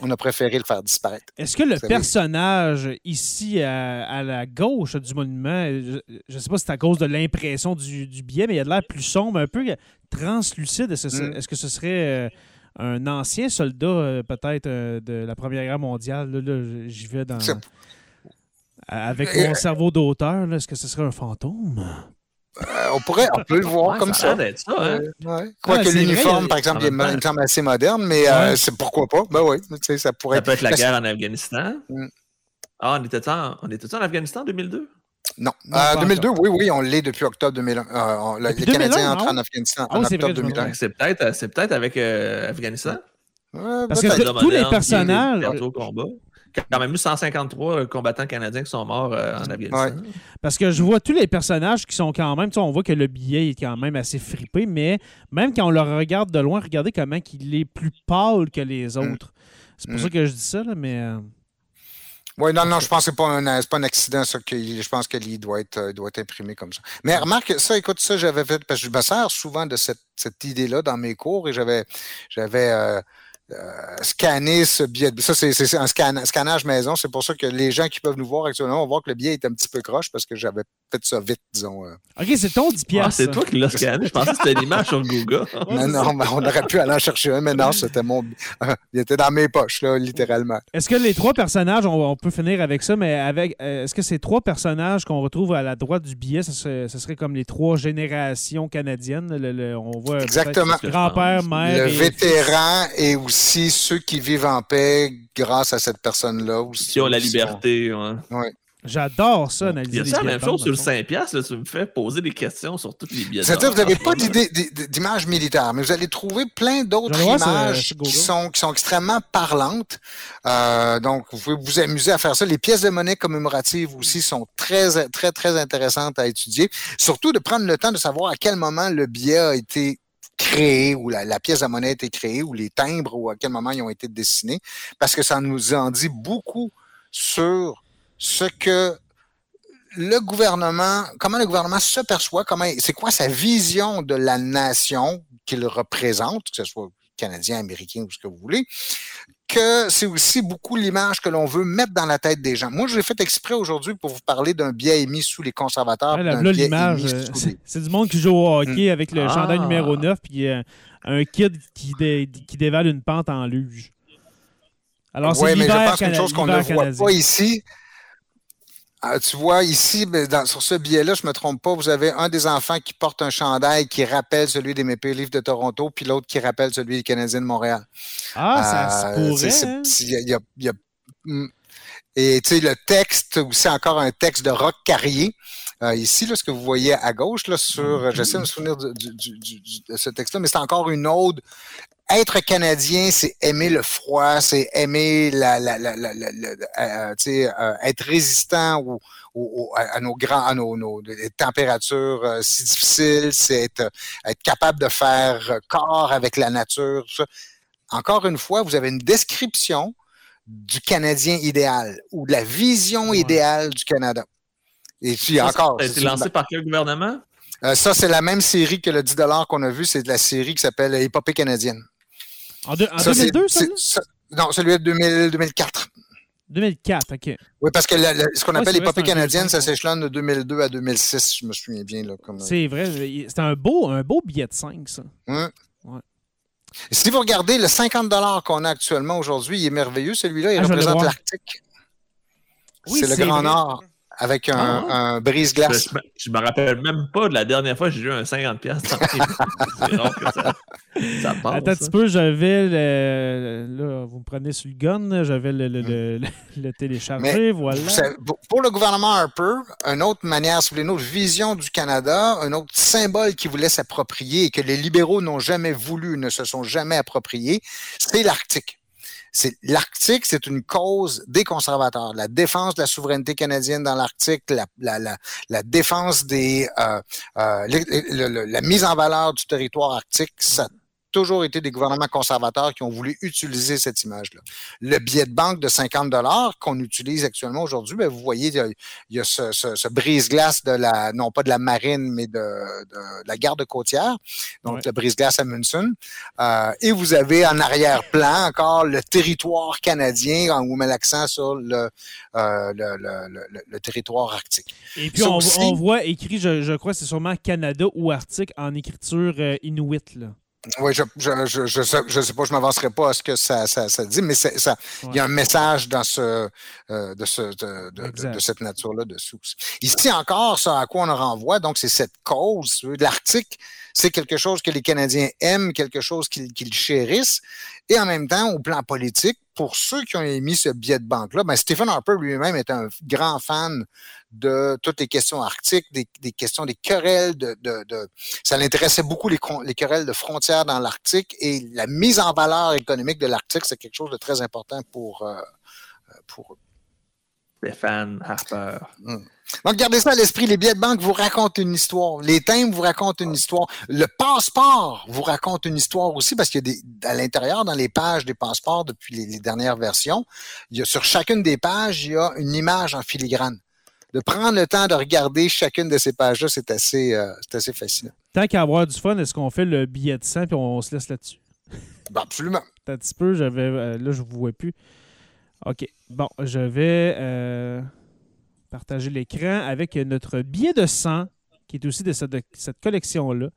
on, a préféré le faire disparaître. Est-ce que le personnage ici à, la gauche du monument, je ne sais pas si c'est à cause de l'impression du, billet, mais il a l'air plus sombre, un peu translucide. Est-ce que, mm. ce serait. Euh, un ancien soldat, euh, peut-être, euh, de la Première Guerre mondiale. Là, j'y vais dans. Avec mon cerveau d'auteur, est-ce que ce serait un fantôme? Euh, on pourrait, on peut le voir comme ça. ça hein? Quoique l'uniforme, par exemple, il me semble assez moderne, mais c'est pourquoi pas? Ben oui, ça pourrait. Ça peut être la guerre en Afghanistan. Mm. Ah, on était en, on était en Afghanistan en 2002? Non. En 2002, oui, oui, on l'est depuis octobre 2001. Euh, les Canadiens entrent en Afghanistan en octobre 2001. C'est peut-être peut avec euh, Afghanistan. Parce que tous les personnages. Il y a quand même eu 153 combattants canadiens qui sont morts euh, en Afghanistan. Parce que je vois tous les personnages qui sont quand même, on voit que le billet est quand même assez fripé, mais même quand on le regarde de loin, regardez comment il est plus pâle que les mm. autres. C'est pour mm. ça que je dis ça, là, mais. Oui, non, non, je pense que ce n'est pas, un accident, ça. Que, je pense que l'île doit être, doit être imprimé comme ça. Mais remarque, ça, écoute, ça, j'avais fait, parce que je me sers souvent de cette, cette idée-là dans mes cours et j'avais, j'avais euh, euh, scanner ce billet. Ça, c'est un scannage maison. C'est pour ça que les gens qui peuvent nous voir actuellement vont voir que le billet est un petit peu croche parce que j'avais fait ça vite, disons. Euh. OK, c'est ton 10 piastres. Ah, c'est toi qui l'as scanné. Je pensais que c'était une image sur Google. [laughs] non, non, on aurait pu aller en chercher un, mais non, c'était mon. [laughs] Il était dans mes poches, là, littéralement. Est-ce que les trois personnages, on, peut finir avec ça, mais avec. Euh, est-ce que ces trois personnages qu'on retrouve à la droite du billet, ce serait, comme les trois générations canadiennes? on voit Exactement. grand-père, mère. Le vétéran et aussi si ceux qui vivent en paix grâce à cette personne-là. Qui ont la liberté. Ouais. J'adore ça, analyser. Il y a ça, la même chose sur le 5$, tu me fais poser des questions sur toutes les billets. C'est-à-dire que vous n'avez pas d'image militaire, mais vous allez trouver plein d'autres images qui sont, qui sont extrêmement parlantes. Euh, donc, vous pouvez vous amuser à faire ça. Les pièces de monnaie commémoratives aussi sont très, très, très intéressantes à étudier. Surtout de prendre le temps de savoir à quel moment le billet a été créé, ou la, pièce de monnaie a été créée, ou les timbres, ou à quel moment ils ont été dessinés, parce que ça nous en dit beaucoup sur ce que le gouvernement, comment le gouvernement se perçoit, comment, c'est quoi sa vision de la nation qu'il représente, que ce soit canadien, américain ou ce que vous voulez, que c'est aussi beaucoup l'image que l'on veut mettre dans la tête des gens. Moi, je l'ai fait exprès aujourd'hui pour vous parler d'un biais émis sous les conservateurs. l'image, euh, c'est du monde qui joue au hockey hmm. avec le chandail numéro 9 puis euh, un kid qui, qui dévale une pente en luge. Alors, c'est mais je pense qu'une chose qu'on ne voit pas ici, ah, tu vois, ici, ben, sur ce billet-là, je ne me trompe pas, vous avez un des enfants qui porte un chandail qui rappelle celui des Maple Leafs de Toronto, puis l'autre qui rappelle celui des Canadiens de Montréal. Ah, ça se euh, pourrait. et tu sais, le texte, c'est encore un texte de Rock Carrier. Euh, ici, là, ce que vous voyez à gauche, là, sur, j'essaie de me souvenir de ce texte-là, mais c'est encore une ode être canadien, c'est aimer le froid, c'est aimer la, la, la, la, euh, euh, être résistant au, à nos grands, à nos, nos températures euh, si difficiles, c'est être, être, capable de faire corps avec la nature. Tout ça. Encore une fois, vous avez une description du Canadien idéal ou de la vision idéale du Canada. Et puis encore. Ça a été lancé par quel gouvernement? ça, c'est la même série que le 10 qu'on a vu. C'est de la série qui s'appelle Épopée canadienne. En, 2002, ça, Non, celui de 2004. 2004, OK. Oui, parce que ce qu'on appelle l'épopée canadienne, ça s'échelonne de 2002 à 2006, je me souviens bien. Comme... C'est vrai, c'est un beau, un beau billet de 5, ça. Ouais. Si vous regardez le 50 qu'on a actuellement aujourd'hui, il est merveilleux, celui-là, il ah, représente l'Arctique. Oui, c'est le Grand Nord avec un, ah. brise-glace. Je, me rappelle même pas de la dernière fois que j'ai eu un 50$. [laughs] c'est rare que ça, ça passe. Attends un petit peu, j'avais le, là, vous me prenez sur le gun, j'avais le, le, le, télécharger, voilà. Pour le gouvernement Harper, une autre manière, si vous voulez, une autre vision du Canada, un autre symbole qui voulait s'approprier et que les libéraux n'ont jamais voulu, ne se sont jamais appropriés, c'est l'Arctique l'Arctique, c'est une cause des conservateurs. La défense de la souveraineté canadienne dans l'Arctique, la, la, la, la, défense des euh, euh, la mise en valeur du territoire arctique, ça toujours été des gouvernements conservateurs qui ont voulu utiliser cette image-là. Le billet de banque de 50 dollars qu'on utilise actuellement aujourd'hui, ben, vous voyez, il y a, ce, ce, brise-glace de la, non pas de la marine, mais de, de, la garde côtière, donc le brise-glace Amundsen. Euh, et vous avez en arrière-plan encore le territoire canadien, on vous met l'accent sur le, euh, le, le, le, territoire arctique. Et puis on, on, voit écrit, je, je crois, c'est sûrement Canada ou Arctique en écriture euh, inuit. Là. Oui, je je, je, je, sais, je sais pas, je m'avancerai pas à ce que ça, ça, ça dit, mais ça, il y a un message dans ce, euh, de, ce, de, de, de, cette nature-là dessous. Ici encore, ça à quoi on en renvoie, donc c'est cette cause de l'Arctique c'est quelque chose que les Canadiens aiment, quelque chose qu'ils chérissent. Et en même temps, au plan politique, pour ceux qui ont émis ce billet de banque-là, ben Stephen Harper lui-même est un grand fan de toutes les questions arctiques, des, questions des querelles de, de, ça l'intéressait beaucoup les, les, querelles de frontières dans l'Arctique et la mise en valeur économique de l'Arctique, c'est quelque chose de très important pour, euh, pour eux. Stéphane Harper. Mm. Donc, gardez ça à l'esprit. Les billets de banque vous racontent une histoire. Les thèmes vous racontent une histoire. Le passeport vous raconte une histoire aussi parce qu'il y a des, à l'intérieur, dans les pages des passeports depuis les, dernières versions, il y a, sur chacune des pages, il y a une image en filigrane. De prendre le temps de regarder chacune de ces pages-là, c'est assez, euh, assez fascinant. Tant qu'à avoir du fun, est-ce qu'on fait le billet de sang puis on, se laisse là-dessus? Ben, absolument. Un petit peu, j'avais. Euh, là, je ne vous vois plus. OK. Bon, je vais. Euh, partager l'écran avec notre billet de sang, qui est aussi de cette, cette collection-là.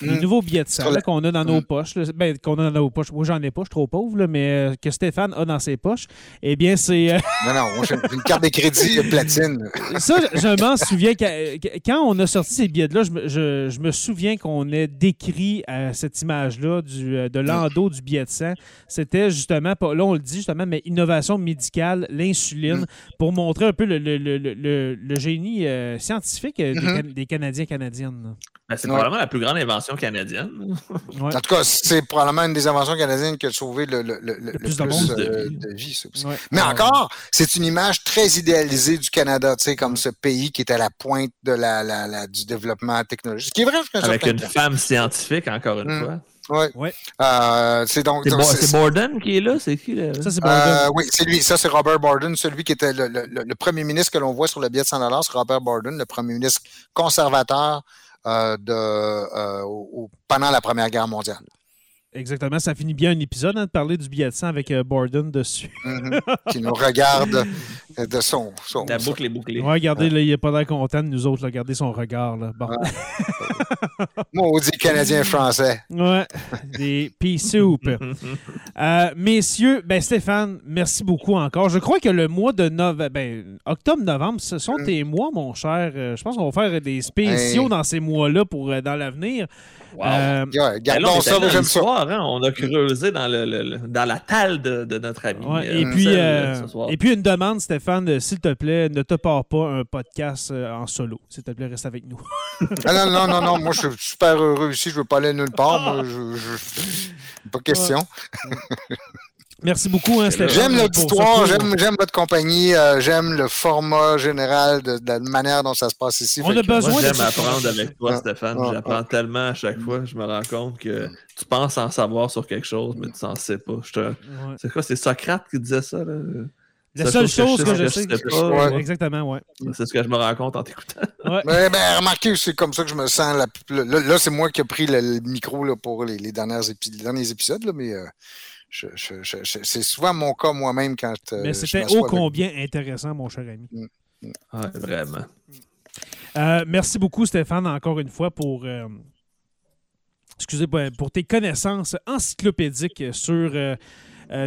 Les mm. nouveaux billets de sang qu'on a dans nos mm. poches, ben, qu'on a dans nos poches. Moi, j'en ai pas, je suis trop pauvre, mais euh, que Stéphane a dans ses poches, eh bien, c'est. Euh, non, non, j'ai une carte de crédit [laughs] platine. Ça, je, m'en souviens. Quand on a sorti ces billets-là, je, je, me souviens qu'on ait décrit euh, cette image-là de l'endos du billet de sang. C'était justement, là, on le dit justement, mais innovation médicale, l'insuline, mm. pour montrer un peu le, le, le, le génie scientifique des, des, Canadiens et Canadiennes. Ben, c'est probablement la plus grande invention canadienne. En tout cas, c'est probablement une des inventions canadiennes qui a sauvé le, plus, de, vie. Mais encore, c'est une image très idéalisée du Canada, tu sais, comme ce pays qui est à la pointe de la, du développement technologique. Ce qui est vrai, Avec une femme scientifique, encore une hum. fois. Oui. Ouais. Euh, c'est donc. C'est Borden qui est là, c'est qui Ça, c'est Borden. Euh, oui, c'est lui. Ça, c'est Robert Borden, celui qui était le, premier ministre que l'on voit sur le billet de 100 c'est Robert Borden, le premier ministre conservateur euh, de, euh, pendant la Première Guerre mondiale. Exactement, ça finit bien un épisode hein, de parler du billet de sang avec euh, Borden dessus. [laughs] Mhm. Qui nous regarde de son. son la boucle est bouclée. Ouais, regardez, il n'est pas l'air content de nous autres. regardez son regard. Là. Bon. [laughs] Maudit Canadien-Français. Ouais, des pea soup. messieurs, ben Stéphane, merci beaucoup encore. Je crois que le mois de novembre, ben, octobre-novembre, ce sont mm. tes mois, mon cher. je pense qu'on va faire des spéciaux dans ces mois-là pour dans l'avenir. Wow. Euh, gardons ça, j'aime ça. Hein, on a creusé dans, le, dans la talle de, de notre ami. Euh, et, puis, euh, et puis, une demande, Stéphane, s'il te plaît, ne te pars pas un podcast en solo. S'il te plaît, reste avec nous. ah, non, non, non, non, moi, je suis super heureux ici. Je ne veux pas aller nulle part. Moi, je, je... Pas question. [laughs] Merci beaucoup, hein, J'aime l'auditoire, j'aime votre compagnie, euh, j'aime le format général de, la manière dont ça se passe ici. On a besoin J'aime apprendre avec toi, Stéphane. J'apprends tellement à chaque fois. Je me rends compte que tu penses en savoir sur quelque chose, mais tu n'en sais pas. C'est quoi? C'est Socrate qui disait ça? Là? La seule chose que je sais, que exactement, ouais. C'est ce que je me rends compte en t'écoutant. Ouais. Mais, ben, remarquez, c'est comme ça que je me sens. Là, c'est moi qui ai pris le, micro là, pour les, derniers épisodes, là, mais euh, c'est souvent mon cas moi-même quand. Euh, Mais c'était ô combien intéressant, mon cher ami. Mm, mm. vraiment. Euh, merci beaucoup, Stéphane, encore une fois, pour. Euh, excusez, pour tes connaissances encyclopédiques sur euh,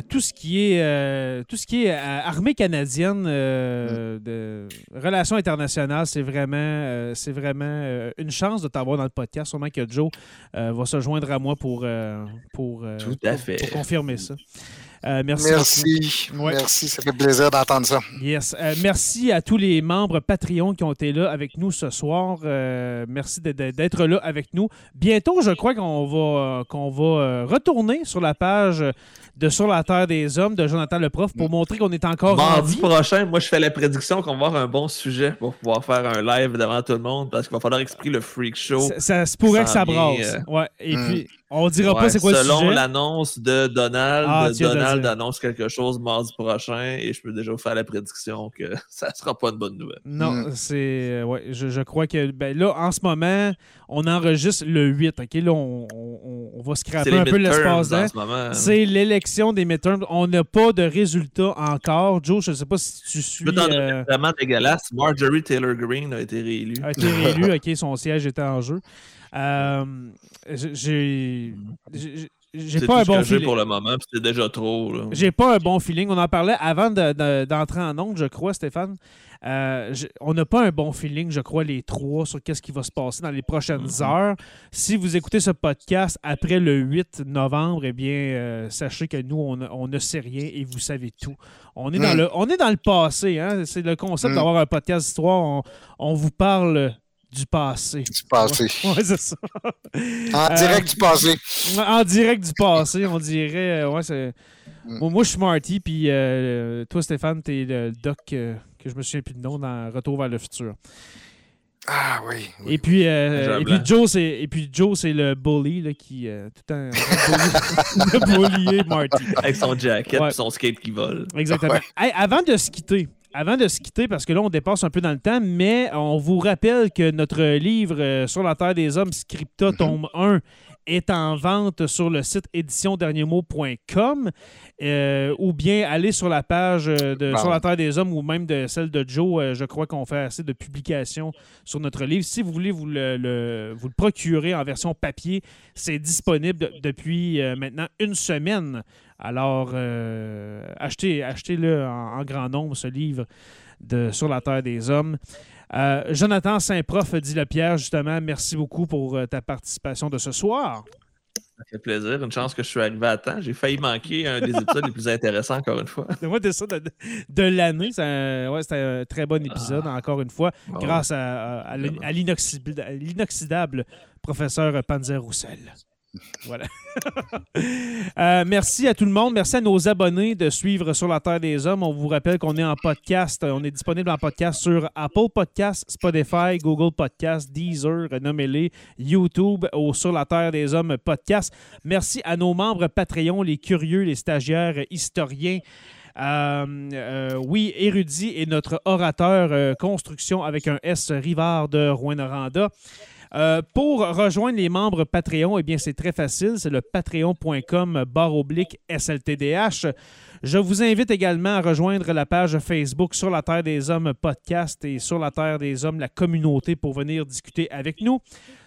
tout ce qui est, euh, tout ce qui est euh, armée canadienne, de relations internationales, c'est vraiment, c'est vraiment une chance de t'avoir dans le podcast. Sûrement que Joe va se joindre à moi pour, pour, pour confirmer ça. Euh, merci. Merci. Merci. Ça fait plaisir d'entendre ça. Yes. Euh, merci à tous les membres Patreon qui ont été là avec nous ce soir. Euh, merci d'être là avec nous. Bientôt, je crois qu'on va, qu'on va retourner sur la page de Sur la Terre des Hommes de Jonathan le Prof pour montrer qu'on est encore Mardi prochain, moi, je fais la prédiction qu'on va avoir un bon sujet pour pouvoir faire un live devant tout le monde parce qu'il va falloir expliquer le freak show. Ça, se pourrait que ça brasse. Ouais. Et hmm. puis, on dira pas c'est quoi le sujet. Selon l'annonce de Donald, ah, Donald annonce quelque chose mardi prochain et je peux déjà vous faire la prédiction que [laughs] ça sera pas une bonne nouvelle. Non, mm. c'est. Euh, ouais, je, crois que ben, là, en ce moment, on enregistre le 8. OK? Là, on, va scraper un peu l'espace hein. C'est l'élection des midterms. On n'a pas de résultat encore. Joe, je ne sais pas si tu suis. Euh... vraiment dégueulasse. Marjorie Taylor Greene a été réélue. A été réélue, OK, son siège était en jeu. Euh, j'ai j'ai pas un bon feeling. pour le moment, c'est déjà trop. J'ai pas un bon feeling. On en parlait avant d'entrer en onde, je crois, Stéphane. Euh, on n'a pas un bon feeling, je crois, les trois, sur qu'est-ce qui va se passer dans les prochaines mm-hmm. heures. Si vous écoutez ce podcast après le 8 novembre, eh bien, euh, sachez que nous, on, ne sait rien et vous savez tout. On est, dans, mm. le, on est dans le passé. Hein? C'est le concept mm. d'avoir un podcast d'histoire. On, on vous parle du passé. Du passé. Ouais, c'est ça. En direct du passé. En direct du passé, on dirait. Euh, ouais, c'est... Mm. moi, je suis Marty, puis euh, toi, Stéphane, t'es le doc. Euh, que je me souviens plus de nom, dans Retour vers le futur. Ah oui. Et puis, euh, et puis Joe, c'est et puis Joe, c'est le bully là, qui euh, tout le temps bully, [laughs] Marty. Avec son jacket et son skate qui vole. Exactement. avant de se quitter, avant de se quitter, parce que là, on dépasse un peu dans le temps, mais on vous rappelle que notre livre euh, Sur la Terre des Hommes, Scripta, mm-hmm. tome 1, est en vente sur le site éditionderniermot.com euh, ou bien aller sur la page euh, de Sur la Terre des Hommes ou même de celle de Joe. Euh, je crois qu'on fait assez de publications sur notre livre. Si vous voulez vous le, vous le procurer en version papier, c'est disponible depuis maintenant une semaine. Alors, achetez, achetez-le en, en, grand nombre, ce livre de Sur la Terre des Hommes. Euh, Jonathan Saint-Prof dit le Pierre, justement, merci beaucoup pour euh, ta participation de ce soir. Ça fait plaisir. Une chance que je suis arrivé à temps. J'ai failli manquer un des épisodes les plus intéressants, encore une fois. Moi, de ça, de, l'année. C'était un très bon épisode, ah. encore une fois, grâce à, à l'inoxydable professeur Panzer Roussel. Voilà. [laughs] Euh, merci à tout le monde. Merci à nos abonnés de suivre Sur la Terre des Hommes. On vous rappelle qu'on est en podcast. On est disponible en podcast sur Apple Podcasts, Spotify, Google Podcasts, Deezer, nommez-les, YouTube ou Sur la Terre des Hommes podcast. Merci à nos membres Patreon, les curieux, les stagiaires, historiens. Euh, euh, oui, érudit et notre orateur construction avec un S Rivard de Rouen-Noranda. Euh, pour rejoindre les membres Patreon, eh bien, c'est très facile. C'est le patreon.com barre oblique SLTDH. Je vous invite également à rejoindre la page Facebook Sur la Terre des Hommes podcast et Sur la Terre des Hommes, la communauté, pour venir discuter avec nous.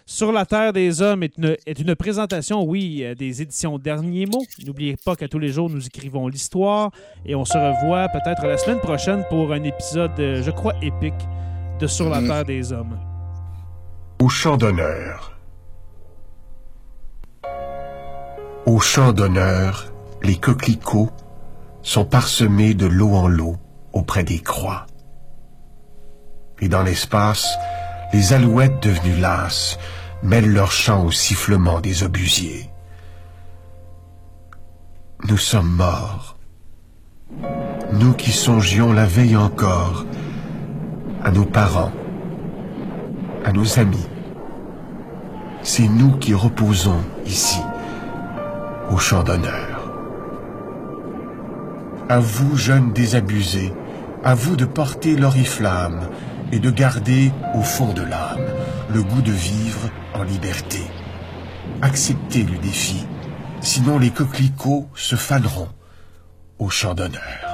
Sur la Terre des Hommes est une, est une présentation, oui, euh, des éditions Derniers mots. N'oubliez pas qu'à tous les jours, nous écrivons l'histoire et on se revoit peut-être la semaine prochaine pour un épisode, euh, je crois, épique de Sur la mm. Terre des Hommes. Au champ d'honneur. Au champ d'honneur, les coquelicots sont parsemés de l'eau en l'eau auprès des croix. Et dans l'espace, les alouettes devenues lasses mêlent leur chant au sifflement des obusiers. Nous sommes morts. Nous qui songions la veille encore à nos parents, à nos amis. C'est nous qui reposons ici, au champ d'honneur. À vous, jeunes désabusés, à vous de porter l'oriflamme et de garder au fond de l'âme le goût de vivre en liberté. Acceptez le défi, sinon les coquelicots se faneront au champ d'honneur.